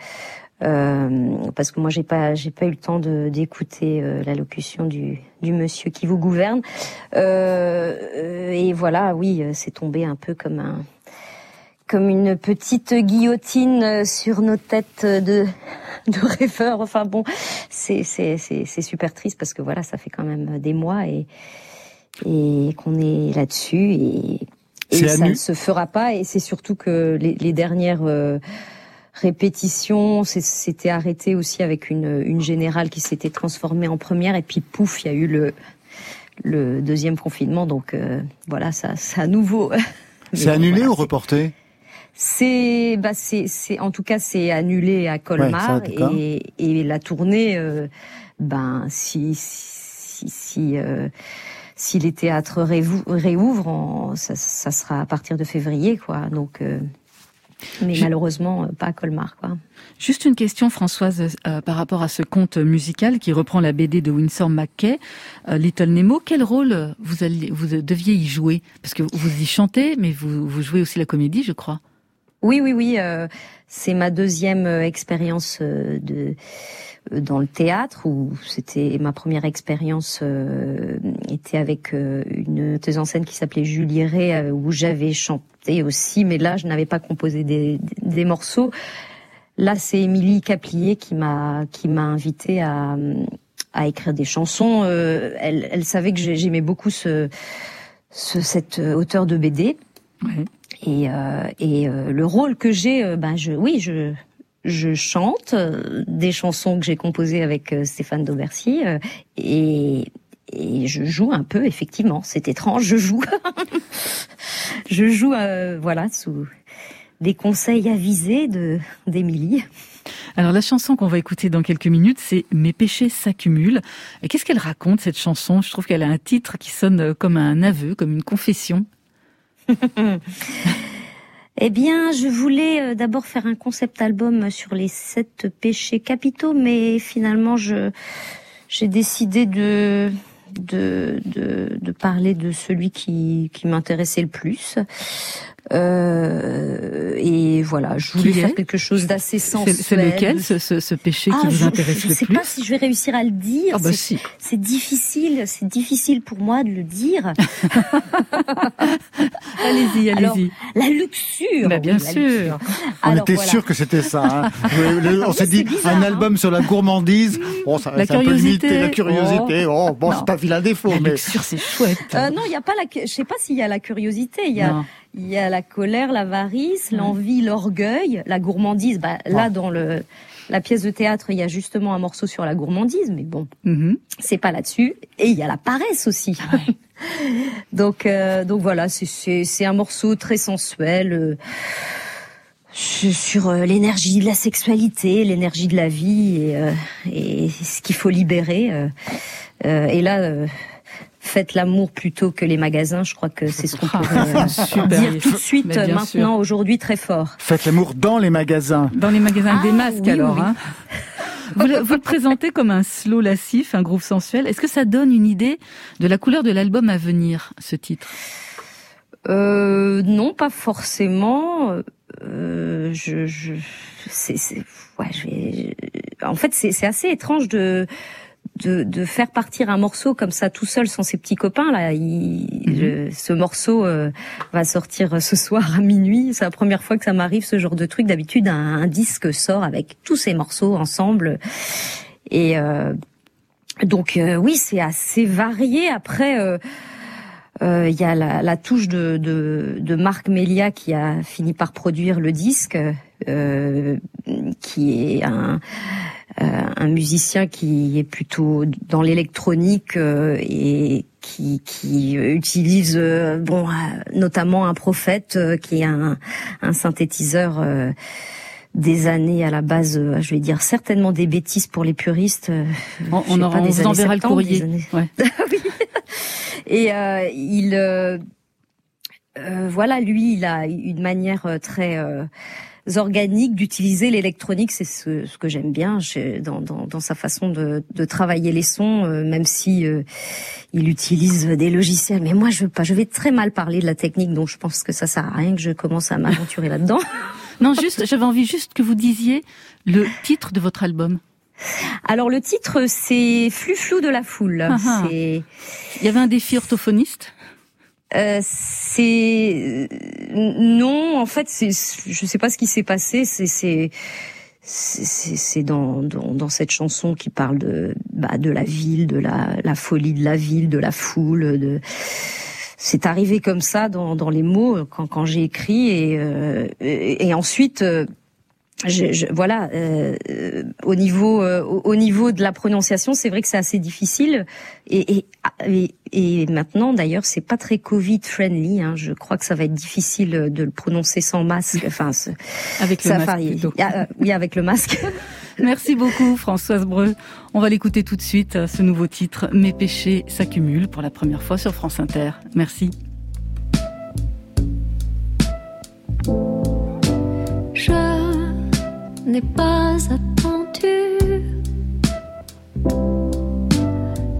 parce que moi j'ai pas j'ai pas eu le temps de d'écouter euh, l'allocution du du monsieur qui vous gouverne. Euh, euh, et voilà oui euh, c'est tombé un peu comme un comme une petite guillotine euh, sur nos têtes de de rêveurs. Enfin bon c'est c'est c'est c'est super triste parce que voilà ça fait quand même des mois et et qu'on est là-dessus et et ça ne se fera pas. Et c'est surtout que les, les dernières euh, répétitions c'est- c'était arrêté aussi avec une, une générale qui s'était transformée en première et puis pouf il y a eu le le deuxième confinement. Donc euh, voilà ça c'est à nouveau.
C'est annulé
voilà,
ou reporté?
C'est bah c'est c'est en tout cas c'est annulé à Colmar
Ouais, ça, d'accord.
et et la tournée euh, ben si si si euh, si les théâtres réouvrent en- ça, ça sera à partir de février quoi. Donc euh, mais malheureusement euh, pas à Colmar quoi.
Juste une question, Françoise, euh, par rapport à ce conte musical qui reprend la BD de Winsor McKay, euh, Little Nemo. Quel rôle vous, vous deviez y jouer? Parce que vous y chantez, mais vous, vous jouez aussi la comédie, je crois.
Oui, oui, oui. euh, c'est ma deuxième expérience de dans le théâtre où c'était ma première expérience euh, était avec euh, une metteuse en scène qui s'appelait Julie Ray euh, où j'avais chanté aussi, mais là je n'avais pas composé des, des morceaux. Là, c'est Émilie Caplier qui m'a qui m'a invité à à écrire des chansons. Elle, elle savait que j'ai- j'aimais beaucoup ce, ce cette auteur de BD. Et, et le rôle que j'ai, ben je, oui, je, je chante euh, des chansons que j'ai composées avec euh, Stéphane Daubercy euh, et, et je joue un peu, effectivement. C'est étrange, je joue. je joue, euh, voilà, sous des conseils avisés de d'Émilie.
Alors la chanson qu'on va écouter dans quelques minutes, c'est Mes péchés s'accumulent. Et qu'est-ce qu'elle raconte cette chanson? Je trouve qu'elle a un titre qui sonne comme un aveu, comme une confession.
Eh bien, je voulais euh, d'abord faire un concept album sur les sept péchés capitaux, mais finalement, j'ai décidé de parler de celui qui m'intéressait le plus. Euh, et voilà, je voulais faire quelque chose d'assez sensuel.
c'est lequel ce, ce, ce péché
Ah,
qui vous
je-
intéresse
je
le
sais
plus
pas si je vais réussir à le dire.
Ah bah
C'est-
si.
C'est difficile, c'est difficile pour moi de le dire.
Allez-y,
Alors,
allez-y.
la luxure.
Bah, bien
oui, la
sûr.
luxure.
On
Alors,
était
voilà.
sûr que c'était ça. hein. Le- le- on s'est dit
bizarre,
un
hein.
album sur la gourmandise. Bon, ça,
La
c'est un peu
curiosité.
limité, la curiosité. Oh, bon,
Non.
c'est pas vilain défaut,
La
mais
luxure, c'est chouette.
Euh, non, il y a pas la. Je sais pas s'il y a la curiosité. Il y a,
Non.
Il y a la colère, l'avarice, l'envie, l'orgueil, la gourmandise. Bah, là, dans le la pièce de théâtre, il y a justement un morceau sur la gourmandise, mais bon,
Mhm.
c'est pas là-dessus. Et il y a la paresse aussi. donc, euh, donc voilà, c'est un morceau très sensuel. euh, sur euh, l'énergie de la sexualité, l'énergie de la vie et, euh, et ce qu'il faut libérer. et là, faites l'amour plutôt que les magasins. Je crois que c'est ce qu'on pourrait euh,
super.
dire tout de suite, maintenant,
sûr.
aujourd'hui, très fort.
faites l'amour dans les magasins.
Dans les magasins des
Ah,
masques
oui,
alors.
oui.
Hein. Vous, le, vous le présentez comme un slow lascif, un groupe sensuel. Est-ce que ça donne une idée de la couleur de l'album à venir, ce titre?
Euh, non, pas forcément. Euh, je, je, c'est, c'est, ouais, je vais. En fait, c'est, c'est assez étrange de, de, de faire partir un morceau comme ça tout seul sans ses petits copains là. Il, je- ce morceau euh, va sortir ce soir à minuit. C'est la première fois que ça m'arrive ce genre de truc. D'habitude, un, un disque sort avec tous ces morceaux ensemble. Et euh, donc euh, oui, c'est assez varié. Après. euh, euh, Il y a la, la touche de, de, de Marc Melia qui a fini par produire le disque, euh, qui est un, euh, un musicien qui est plutôt dans l'électronique euh, et qui, qui utilise euh, bon euh, notamment un prophète euh, qui est un, un synthétiseur. euh, des années à la base, euh, je vais dire certainement des bêtises pour les puristes. euh,
On, on, en-
pas,
on vous enverra le
70,
courrier.
années-
Ouais.
et euh, il, euh, euh, voilà, lui, il a une manière euh, très euh, organique d'utiliser l'électronique. C'est ce, ce que j'aime bien dans, dans, dans sa façon de, de travailler les sons, euh, même si euh, il utilise des logiciels. Mais moi, je veux pas. Je vais très mal parler de la technique, donc je pense que ça sert à rien que je commence à m'aventurer là-dedans.
Non, juste, j'avais envie juste que vous disiez le titre de votre album.
Alors le titre, c'est Flux flou de la foule.
Ah ah.
C'est
Il y avait un défi orthophoniste
Euh, c'est non, en fait, c'est je sais pas ce qui s'est passé. C'est c'est c'est dans, dans dans cette chanson qui parle de bah de la ville, de la la folie de la ville, de la foule, de c'est arrivé comme ça dans dans les mots quand quand j'ai écrit et euh, et, et ensuite. Je, je- voilà, euh, au niveau euh, au, au niveau de la prononciation, c'est vrai que c'est assez difficile. Et, et, et, et maintenant, d'ailleurs, c'est pas très Covid friendly. Hein. Je crois que ça va être difficile de le prononcer sans masque. Enfin, ce-
avec le
ça
masque
varie.
plutôt.
Ah, euh, oui, avec le masque.
Merci beaucoup Françoise Breu. On va l'écouter tout de suite, euh, ce nouveau titre, Mes péchés s'accumulent pour la première fois sur France Inter. Merci.
N'ai pas attendu.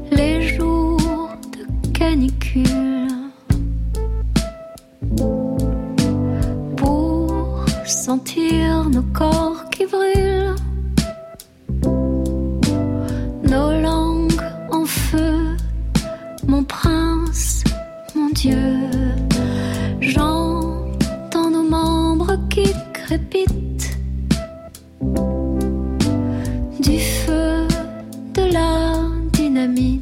Les jours de canicule. Pour sentir nos corps qui brûlent, nos langues en feu, mon prince, mon Dieu. J'entends nos membres qui crépitent amis.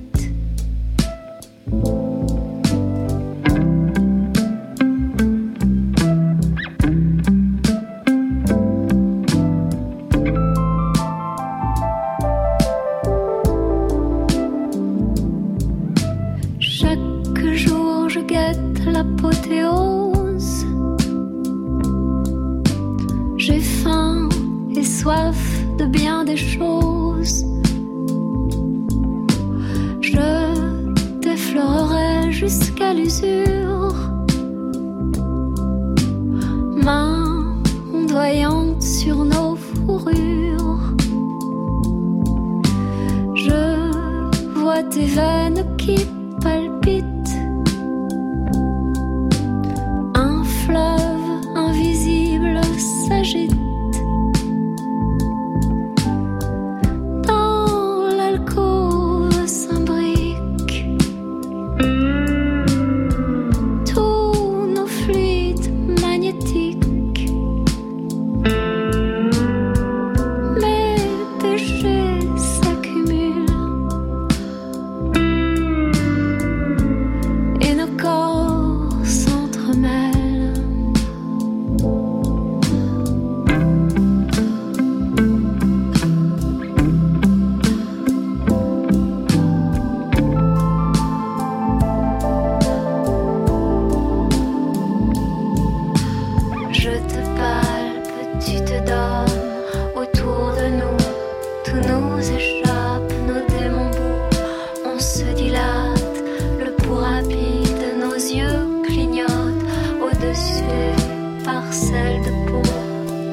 Des parcelles de peau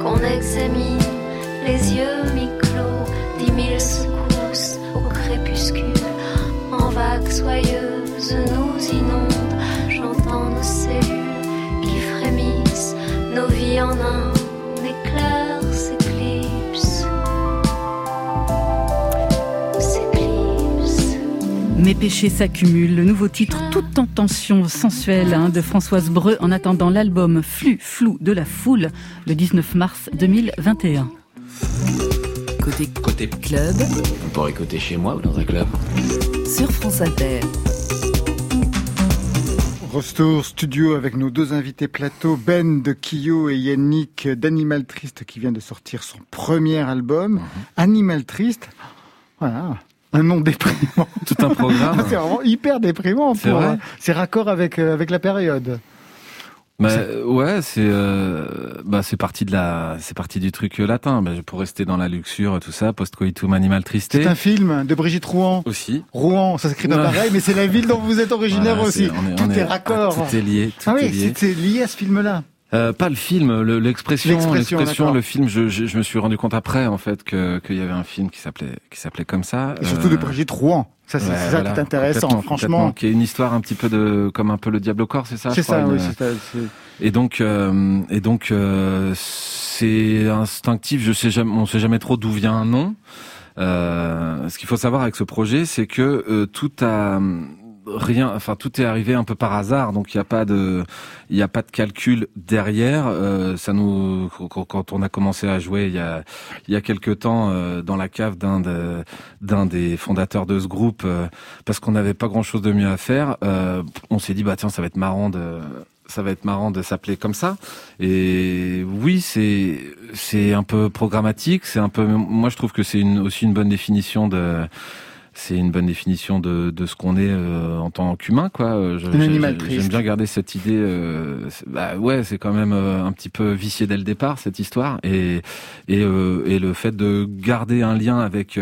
qu'on examine. Les yeux mi-clos, dix mille secousses au crépuscule. En vagues soyeuses nous inondent. J'entends nos cellules qui frémissent, nos vies en un
Mes péchés s'accumulent, le nouveau titre Toute en tension sensuelle hein, de Françoise Breu en attendant l'album Flux flou de la foule le 19 mars 2021.
Côté,
Côté
club
On pourrait écouter chez moi ou dans un club.
sur France Inter.
Retour studio avec nos deux invités plateau, Ben de Kyo et Yannick d'Animal Triste qui vient de sortir son premier album. Animal Triste, voilà, un nom déprimant.
Tout un programme.
c'est vraiment hyper déprimant.
C'est vrai
euh, C'est raccord avec, euh, avec la période.
Bah, ouais, c'est euh, bah c'est parti de la c'est parti du truc euh, latin. Bah, pour rester dans la luxure, tout ça, postcoitum animal triste.
C'est un film de Brigitte Rouen.
Aussi.
Rouen, ça s'écrit pas
Ouais.
pareil, mais c'est la ville dont vous êtes originaire
Voilà,
aussi.
c'est- on est-
tout
on
est,
est-
raccord.
ah, tout est lié, tout
ah oui, c'est lié à ce film-là.
Euh, pas le film, le- l'expression,
L'expression,
le film. Je, je, je me suis rendu compte après en fait que qu'il y avait un film qui s'appelait qui s'appelait comme ça.
Et surtout de
Euh,
Brigitte Rouen. Ça, c'est
ouais,
ça
voilà,
qui est intéressant,
complètement,
franchement.
complètement, Qui est une histoire un petit peu de comme un peu le diable au corps, c'est ça
C'est
crois,
ça,
une-
oui, c'est ça.
Et donc, euh, et donc, euh, c'est instinctif. Je sais jamais, on sait jamais trop d'où vient un nom. Euh, ce qu'il faut savoir avec ce projet, c'est que euh, tout a rien, enfin tout est arrivé un peu par hasard, donc il n'y a pas de, il n'y a pas de calcul derrière. Euh, ça nous, quand, on a commencé à jouer il y a, il y a quelques temps euh, dans la cave d'un de, d'un des fondateurs de ce groupe, euh, parce qu'on n'avait pas grand chose de mieux à faire, euh, on s'est dit bah tiens ça va être marrant de ça va être marrant de s'appeler comme ça. Et oui, c'est c'est un peu programmatique, c'est un peu. Moi, je trouve que c'est une, aussi une bonne définition de. C'est une bonne définition de, de ce qu'on est euh, en tant qu'humain, quoi. Euh. J'aime bien garder cette idée. euh, bah ouais, c'est quand même euh, un petit peu vicié dès le départ cette histoire, et et, euh, et le fait de garder un lien avec.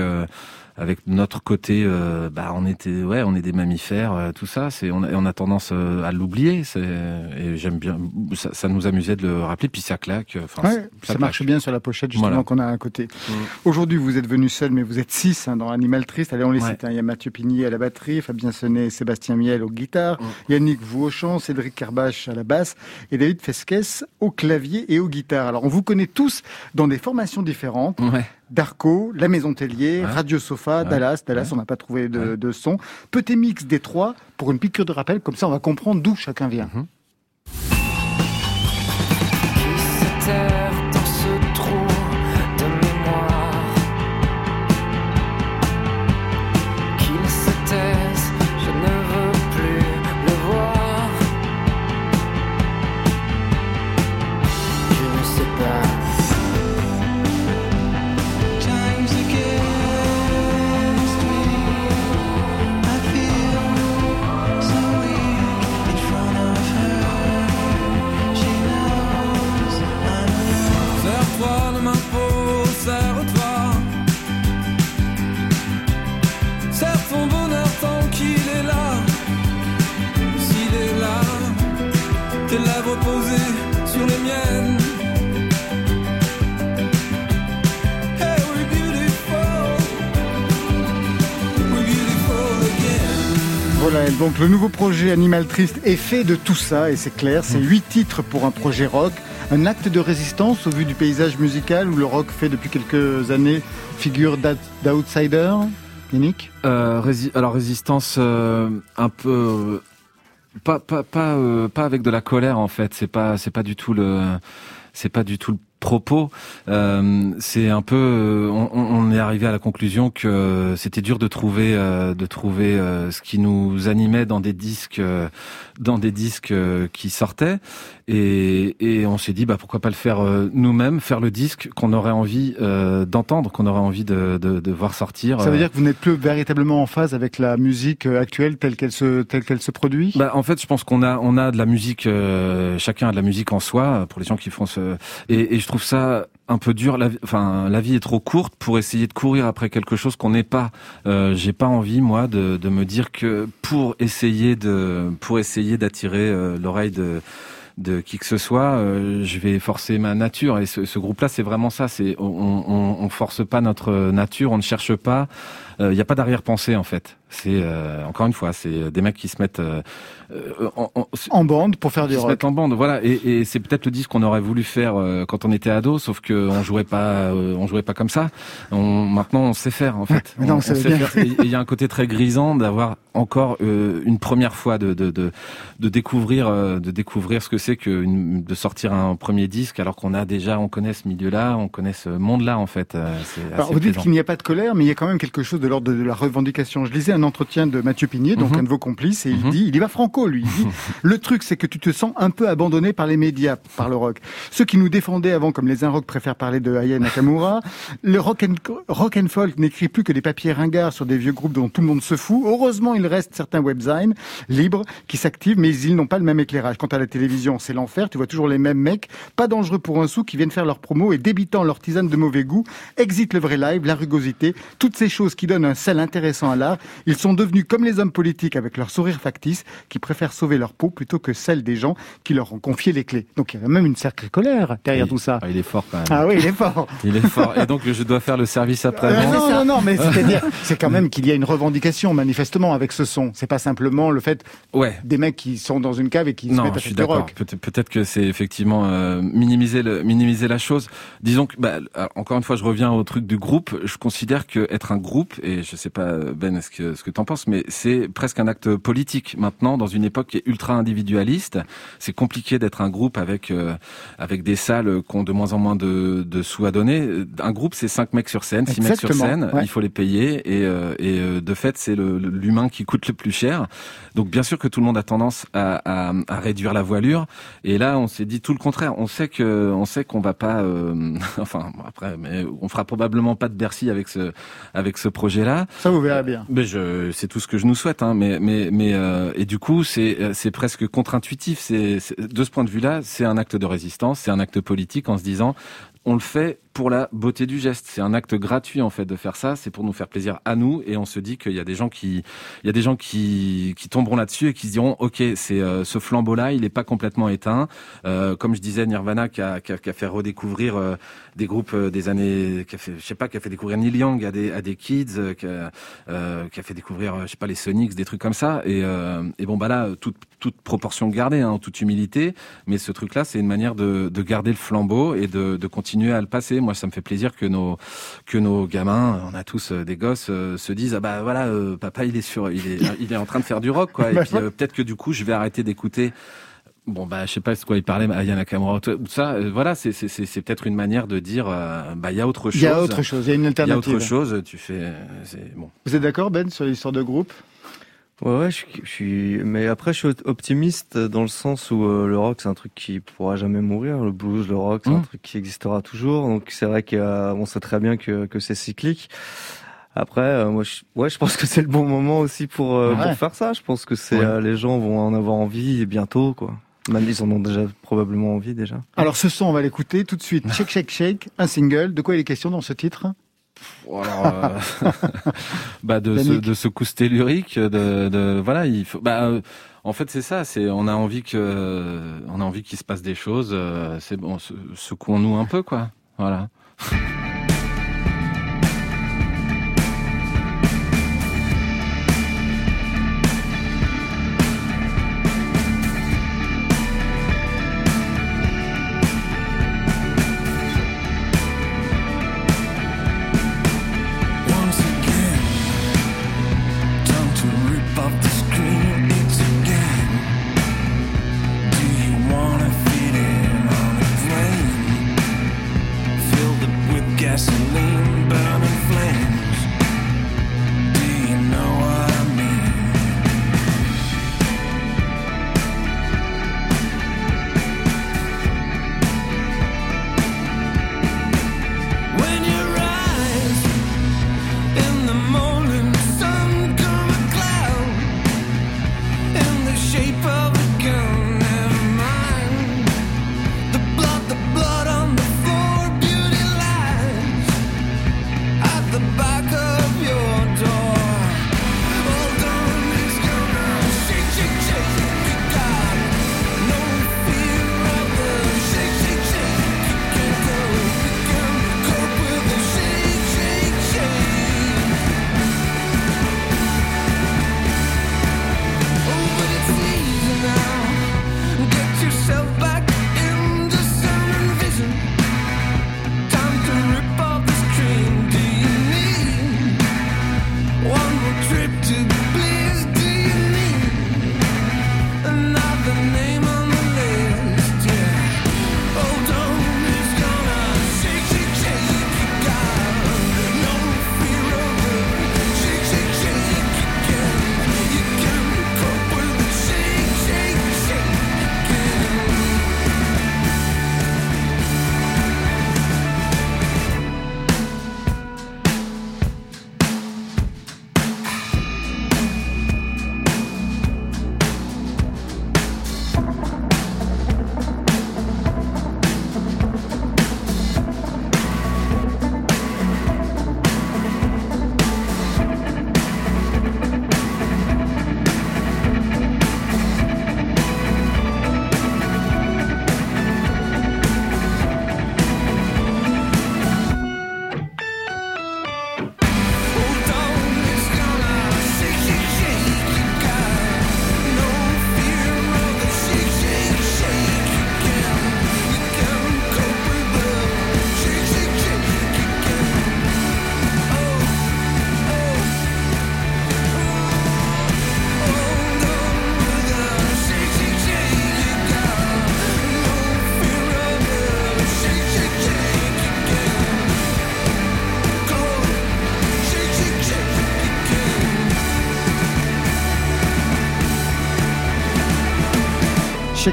Avec notre côté, euh, bah on était, ouais, on est des mammifères, euh, tout ça. C'est, on a, on a tendance euh, à l'oublier. C'est, et j'aime bien, ça, ça nous amusait de le rappeler. Puis ça claque. Enfin,
Ouais, ça marche bien sur la pochette justement
Voilà.
qu'on a à côté.
Mm.
Aujourd'hui, vous êtes venu seul, mais vous êtes six hein, dans Animal Triste. Allez, on les
Ouais.
cite. hein. Il y a Mathieu Pigny à la batterie, Fabien Sonnet et Sébastien Miel aux guitares,
Mm.
Yannick au chant, Cédric Kerbache à la basse et David Fesquès au clavier et aux guitares. Alors, on vous connaît tous dans des formations différentes.
Ouais.
Darko, La Maison Tellier,
Ouais.
Radio Sofa,
Ouais.
Dallas. Dallas, on n'a pas trouvé de, de son. Petit mix des trois pour une piqûre de rappel. Comme ça, on va comprendre d'où chacun vient.
Mhm.
Le
nouveau projet Animal Triste est fait de tout ça, et c'est clair, c'est huit titres pour un projet rock, un acte de résistance au vu du paysage musical où le rock fait depuis quelques années figure d'out- d'outsider. Yannick?
Euh, rési- alors résistance euh, un peu euh, pas pas pas euh, pas avec de la colère en fait c'est pas pas du tout le c'est pas du tout le propos Euh, c'est un peu euh, on, on est arrivé à la conclusion que c'était dur de trouver euh, de trouver euh, ce qui nous animait dans des disques euh, dans des disques euh, qui sortaient. Et, et on s'est dit bah pourquoi pas le faire euh, nous-mêmes faire le disque qu'on aurait envie euh, d'entendre qu'on aurait envie de, de, de voir sortir
Ça veut
euh,
dire que vous n'êtes plus véritablement en phase avec la musique euh, actuelle telle qu'elle se, telle qu'elle se produit?
Bah, en fait, je pense qu'on a, on a de la musique, euh, chacun a de la musique en soi, euh, pour les gens qui font ce, et, et je trouve ça un peu dur. La, enfin, la vie est trop courte pour essayer de courir après quelque chose qu'on n'est pas. Euh, J'ai pas envie, moi, de, de me dire que pour essayer de, pour essayer d'attirer euh, l'oreille de de qui que ce soit, euh, je vais forcer ma nature. Et ce, ce groupe-là, c'est vraiment ça. C'est on, on, on force pas notre nature, on ne cherche pas. Il n'y a pas d'arrière-pensée en fait. C'est euh, encore une fois, c'est des mecs qui se mettent euh, euh, en, en-
En bande pour faire du
se
rock.
mettent en bande, voilà. Et, et c'est peut-être le disque qu'on aurait voulu faire euh, quand on était ado, sauf que on jouait pas, euh, on jouait pas comme ça. On, maintenant, on sait faire en fait.
non,
on,
on savait
sait
bien.
faire. Et et il y a un côté très grisant d'avoir encore euh, une première fois de de, de, de découvrir euh, de découvrir ce que c'est que une- de sortir un premier disque alors qu'on a déjà, on connaît ce milieu-là, on connaît ce monde-là en fait. Euh,
Alors, vous dites
plaisant.
qu'il n'y a pas de colère, mais il y a quand même quelque chose de l'ordre de la revendication. Je lisais un entretien de Mathieu Pigné, donc
Mhm.
un de vos complices, et il
Mhm.
dit, il y va franco, lui. Il dit, le truc, c'est que tu te sens un peu abandonné par les médias, par le rock. Ceux qui nous défendaient avant, comme les Inrock préfèrent parler de Aya Nakamura, le rock and, rock and folk n'écrit plus que des papiers ringards sur des vieux groupes dont tout le monde se fout. Heureusement, il reste certains webzines libres qui s'activent, mais ils n'ont pas le même éclairage. Quant à la télévision, c'est l'enfer. Tu vois toujours les mêmes mecs, pas dangereux pour un sou, qui viennent faire leur promo et débitant leur tisane de mauvais goût. Exit le vrai live, la rugosité, toutes ces choses qui donnent un sel intéressant à l'art. Ils sont devenus comme les hommes politiques avec leur sourire factice, qui préfèrent sauver leur peau plutôt que celle des gens qui leur ont confié les clés. Donc il y a même une sacrée colère derrière tout ça.
Ah, il est fort quand même.
Ah oui, il est fort.
Il est fort. Et donc je dois faire le service après.
Euh, non, non, non, mais c'est-à-dire, c'est quand même qu'il y a une revendication manifestement avec ce son. C'est pas simplement le fait
ouais.
des mecs qui sont dans une cave et qui
non,
se mettent à
je suis d'accord. Peut-être que c'est effectivement euh, minimiser le, minimiser la chose. Disons que, bah, encore une fois, je reviens au truc du groupe. Je considère que être un groupe, et je sais pas Ben, est-ce que ce que t'en penses, mais c'est presque un acte politique maintenant dans une époque qui est ultra individualiste. C'est compliqué d'être un groupe avec euh, avec des salles qui ont de moins en moins de, de sous à donner. Un groupe, c'est cinq mecs sur scène, six mecs sur scène.
ouais.
Il faut les payer et, euh, et euh, de fait, c'est l'humain qui coûte le plus cher. Donc bien sûr que tout le monde a tendance à, à, à réduire la voilure. Et là, on s'est dit tout le contraire. On sait que, on sait qu'on va pas, euh, enfin après, mais on fera probablement pas de Bercy avec ce, avec ce projet-là.
Ça, vous verrez bien.
Mais je, c'est tout ce que je nous souhaite. Hein, mais, mais, mais, euh, et du coup, c'est, euh, c'est presque contre-intuitif. C'est- de ce point de vue-là, c'est un acte de résistance, c'est un acte politique en se disant, on le fait pour la beauté du geste. C'est un acte gratuit en fait de faire ça. C'est pour nous faire plaisir à nous et on se dit qu'il y a des gens qui, il y a des gens qui, qui tomberont là-dessus et qui se diront, ok, c'est euh, ce flambeau-là, il n'est pas complètement éteint. Euh, comme je disais, Nirvana qui a, qui a, qui a fait redécouvrir euh, des groupes euh, des années, qui a fait, je sais pas, qui a fait découvrir Neil Young à des, à des kids, euh, qui, a, euh, qui a fait découvrir, je sais pas, les Sonics, des trucs comme ça. Et, et bon bah là, toute, toute proportion gardée, hein, toute humilité, mais ce truc-là, c'est une manière de, de garder le flambeau et de, de continuer à le passer. Moi, ça me fait plaisir que nos que nos gamins, on a tous euh, des gosses, euh, se disent ah bah voilà, euh, papa il est sur, il est il est en train de faire du rock quoi. Et
Bah,
puis euh, peut-être que du coup, je vais arrêter d'écouter. Bon bah je sais pas de quoi il parlait, mais Aya Nakamura ou ça. voilà, c'est c'est peut-être une manière de dire bah il y a autre chose.
Il y a autre chose, il y a une
Il y a
alternative.
autre chose. Tu fais, c'est bon.
Vous êtes d'accord, Ben, sur l'histoire de groupe?
Ouais, ouais, je, suis- je suis, mais après, je suis optimiste dans le sens où euh, le rock, c'est un truc qui pourra jamais mourir. Le blues, le rock, c'est un
Mm.
truc qui existera toujours. Donc, c'est vrai qu'on sait très bien que, que c'est cyclique. Après, euh, moi, je, ouais, je pense que c'est le bon moment aussi pour, euh,
Ouais.
pour faire ça. Je pense que c'est,
Ouais.
euh, les gens vont en avoir envie bientôt, quoi. Même ils en ont déjà probablement envie déjà.
Alors ce son, on va l'écouter tout de suite. Shake, shake, shake, un single. De quoi il est question dans ce titre?
Alors, euh, bah de ce, de ce coup tellurique, de, de voilà, il faut. Bah, euh, en fait, c'est ça. C'est on a envie que, on a envie qu'il se passe des choses. euh, C'est bon, se- secouons-nous un peu, quoi. Voilà.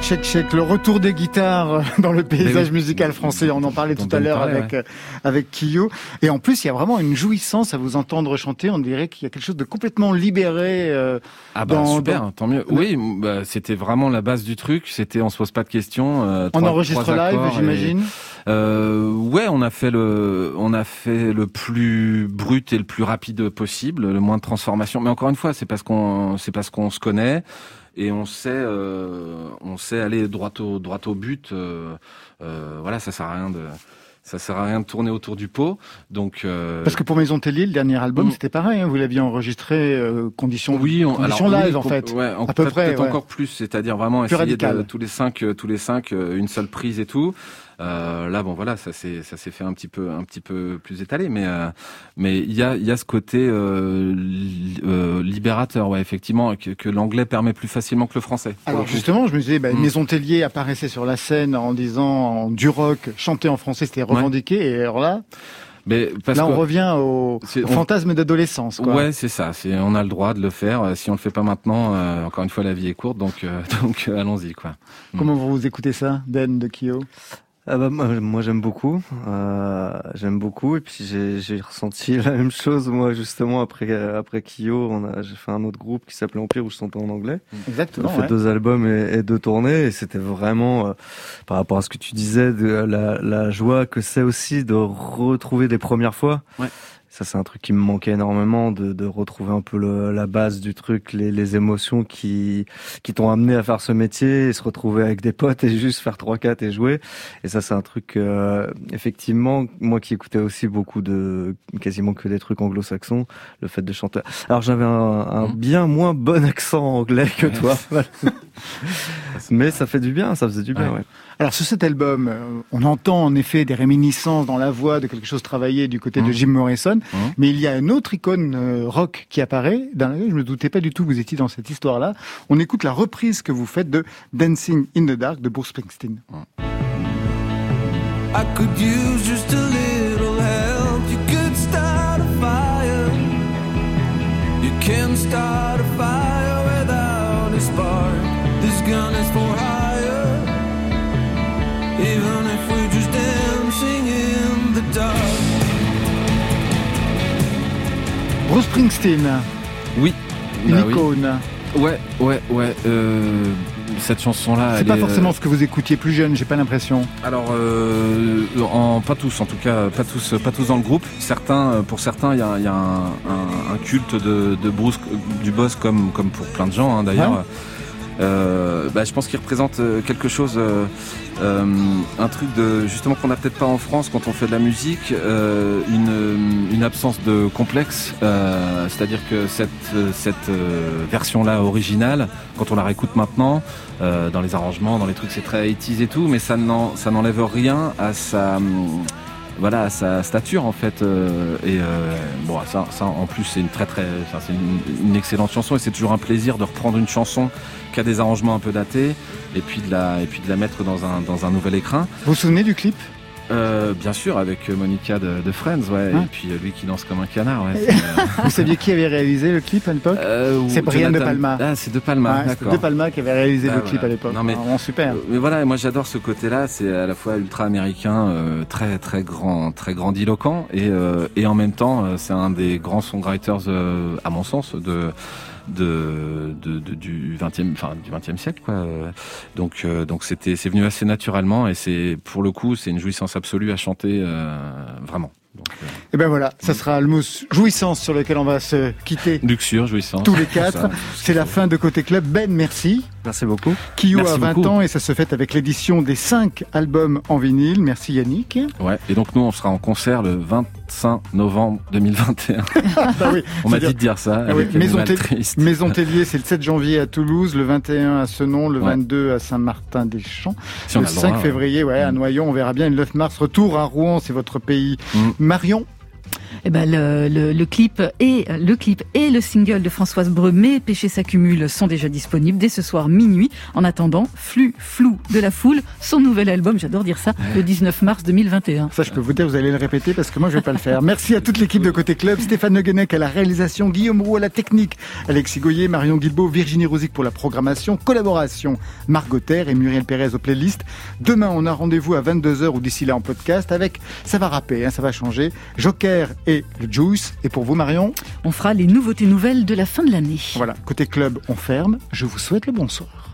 Check, check. Le retour des guitares dans le paysage
oui.
musical français. On en parlait tout à l'heure avec,
ouais.
euh, avec Kyo. Et en plus, il y a vraiment une jouissance à vous entendre chanter. On dirait qu'il y a quelque chose de complètement libéré. euh,
Ah bah
dans-
super,
dans-
tant mieux. Oui, bah, c'était vraiment la base du truc. C'était on se pose pas de questions. euh,
On
trois-
enregistre
trois
live,
accords et-
j'imagine.
Euh, ouais, on a fait le, on a fait le plus brut et le plus rapide possible, le moins de transformation. Mais encore une fois, c'est parce qu'on, c'est parce qu'on se connaît et on sait, euh, on sait aller droit au droit au but. euh, euh, voilà, ça sert à rien de, ça sert à rien de tourner autour du pot. Donc euh,
Parce que pour Maison Tellier, le dernier album,
Mm.
c'était pareil. hein. Vous l'aviez enregistré euh, conditions,
Oui, on,
conditions
alors,
live
oui,
en fait.
ouais, en-
à peu près.
peut-être
ouais.
encore plus, c'est-à-dire vraiment
Plus
essayer de tous les cinq, euh, tous les cinq, une seule prise et tout. Euh, là, bon, voilà, ça s'est ça s'est fait un petit peu un petit peu plus étalé, mais euh, mais il y a il y a ce côté euh, euh, libérateur, ouais, effectivement, que, que l'anglais permet plus facilement que le français.
Alors justement, je me disais, bah,
Mm.
Maison Tellier apparaissait sur la scène en disant du rock, chanter en français, c'était revendiqué. Et alors là,
mais parce
là, on
que-
revient au, fantasme d'adolescence.
Ouais, c'est ça. C'est on a le droit de le faire. Euh, Si on le fait pas maintenant, euh, encore une fois, la vie est courte, donc euh, donc euh, allons-y, quoi.
Comment vous écoutez ça, Ben de Kyo?
Ah bah, moi, moi, j'aime beaucoup, euh, j'aime beaucoup et puis j'ai ressenti la même chose moi justement après après Kyo, on a j'ai fait un autre groupe qui s'appelait Empire où je chantais en anglais. On
Exactement.
a fait
ouais.
deux albums et, et deux tournées et c'était vraiment euh, par rapport à ce que tu disais de la, la joie que c'est aussi de retrouver des premières fois.
Ouais.
Ça c'est un truc qui me manquait énormément de, de retrouver un peu le, la base du truc, les, les émotions qui qui t'ont amené à faire ce métier et se retrouver avec des potes et juste faire trois quatre et jouer. Et ça c'est un truc euh, effectivement moi qui écoutais aussi beaucoup de quasiment que des trucs anglo-saxons, le fait de chanter. Alors j'avais un, un bien moins bon accent anglais que toi. Mais ça fait du bien, ça faisait du bien.
Ouais.
Ouais.
Alors sur cet album, euh, on entend en effet des réminiscences dans la voix de quelque chose travaillé du côté de
Mhm.
Jim Morrison,
Mhm.
mais il y a une autre icône euh, rock qui apparaît, dans laquelle je me doutais pas du tout que vous étiez dans cette histoire-là. On écoute la reprise que vous faites de Dancing in the Dark de Bruce Springsteen.
I could use just a little help. You could start a fire. You can start a fire without a spark. This gun is for hire. Even if we're just dancing in the dark.
Bruce Springsteen,
Oui.
une
Bah oui.
icône.
Ouais, ouais, ouais. Euh, cette chanson-là,
C'est pas forcément
euh,
ce que vous écoutiez plus jeune, j'ai pas l'impression.
Alors, euh, en, pas tous, en tout cas, pas tous, pas tous dans le groupe. Certains, euh, pour certains, il y a, il y a un, un- un culte de, de Bruce, du boss, comme, comme pour plein de gens hein, d'ailleurs.
Ouais.
Euh, bah, je pense qu'il représente euh, quelque chose, euh, euh, un truc de justement qu'on n'a peut-être pas en France quand on fait de la musique, euh, une, une absence de complexe. C'est-à-dire que cette, cette version-là originale, quand on la réécoute maintenant, dans les arrangements, dans les trucs, c'est très 80 et tout, mais ça n'en- ça n'enlève rien à sa voilà sa stature en fait euh, et euh, bon ça, ça en plus c'est une très très c'est excellente chanson et c'est toujours un plaisir de reprendre une chanson qui a des arrangements un peu datés et puis de la et puis de la mettre dans un dans un nouvel écrin.
Vous vous souvenez du clip?
Euh, bien sûr avec Monica de, de Friends ouais
Hein
et puis euh, lui qui danse comme un canard ouais, euh,
Vous saviez qui avait réalisé le clip à l'époque
euh,
C'est Brian De Palma.
ah c'est De Palma
Ouais, C'était
d'accord
De Palma qui avait réalisé
Ah,
le clip à l'époque.
Non, mais-
Vraiment super.
Euh, Mais voilà, moi j'adore ce côté-là. C'est à la fois ultra américain, euh, très très grand, très grandiloquent, et euh, et en même temps, euh, c'est un des grands songwriters, euh, à mon sens, de de, de, de- du 20e enfin du 20e siècle quoi. Donc euh, donc c'était c'est venu assez naturellement et c'est pour le coup, c'est une jouissance absolue à chanter euh, vraiment. Donc, euh,
Et ben voilà, ça sera le mot jouissance sur lequel on va se quitter
luxure, jouissance.
tous les quatre. C'est la fin de Côté Club. Ben, merci.
Merci beaucoup.
Kyo
Merci
a 20
beaucoup.
ans et ça se fait avec l'édition des 5 albums en vinyle. Merci Yannick.
Ouais. Et donc nous, on sera en concert le 25 novembre 2021.
bah oui,
On m'a dit de dire ça.
Ah oui, Maison. Maison Tellier, c'est le 7 janvier à Toulouse, le 21 à Senon, le
Ouais.
22 à Saint-Martin-des-Champs,
Si
le
a le
5
droit,
février ouais, à
Mm.
Noyon, on verra bien, et le 9 mars, retour à Rouen, c'est votre pays.
Mm.
Marion,
Eh ben le, le, le clip et le clip et le single de Françoise Bremet, Péché s'accumule, sont déjà disponibles dès ce soir minuit. En attendant, Flux flou de la foule, son nouvel album, j'adore dire ça, le 19 mars 2021.
Ça, je peux vous dire, vous allez le répéter parce que moi, je vais pas le faire. Merci à toute l'équipe de Côté Club, Stéphane Le Guenec à la réalisation, Guillaume Roux à la technique, Alexis Goyer, Marion Guilbault, Virginie Rosic pour la programmation, collaboration, Margot Terre et Muriel Pérez aux playlists. Demain, on a rendez-vous à 22h ou d'ici là en podcast avec, ça va rapper, hein, ça va changer, Joker et le Juice. Et pour vous, Marion
On fera les nouveautés nouvelles de la fin de l'année.
Voilà, Côté Club, on ferme. Je vous souhaite le bonsoir.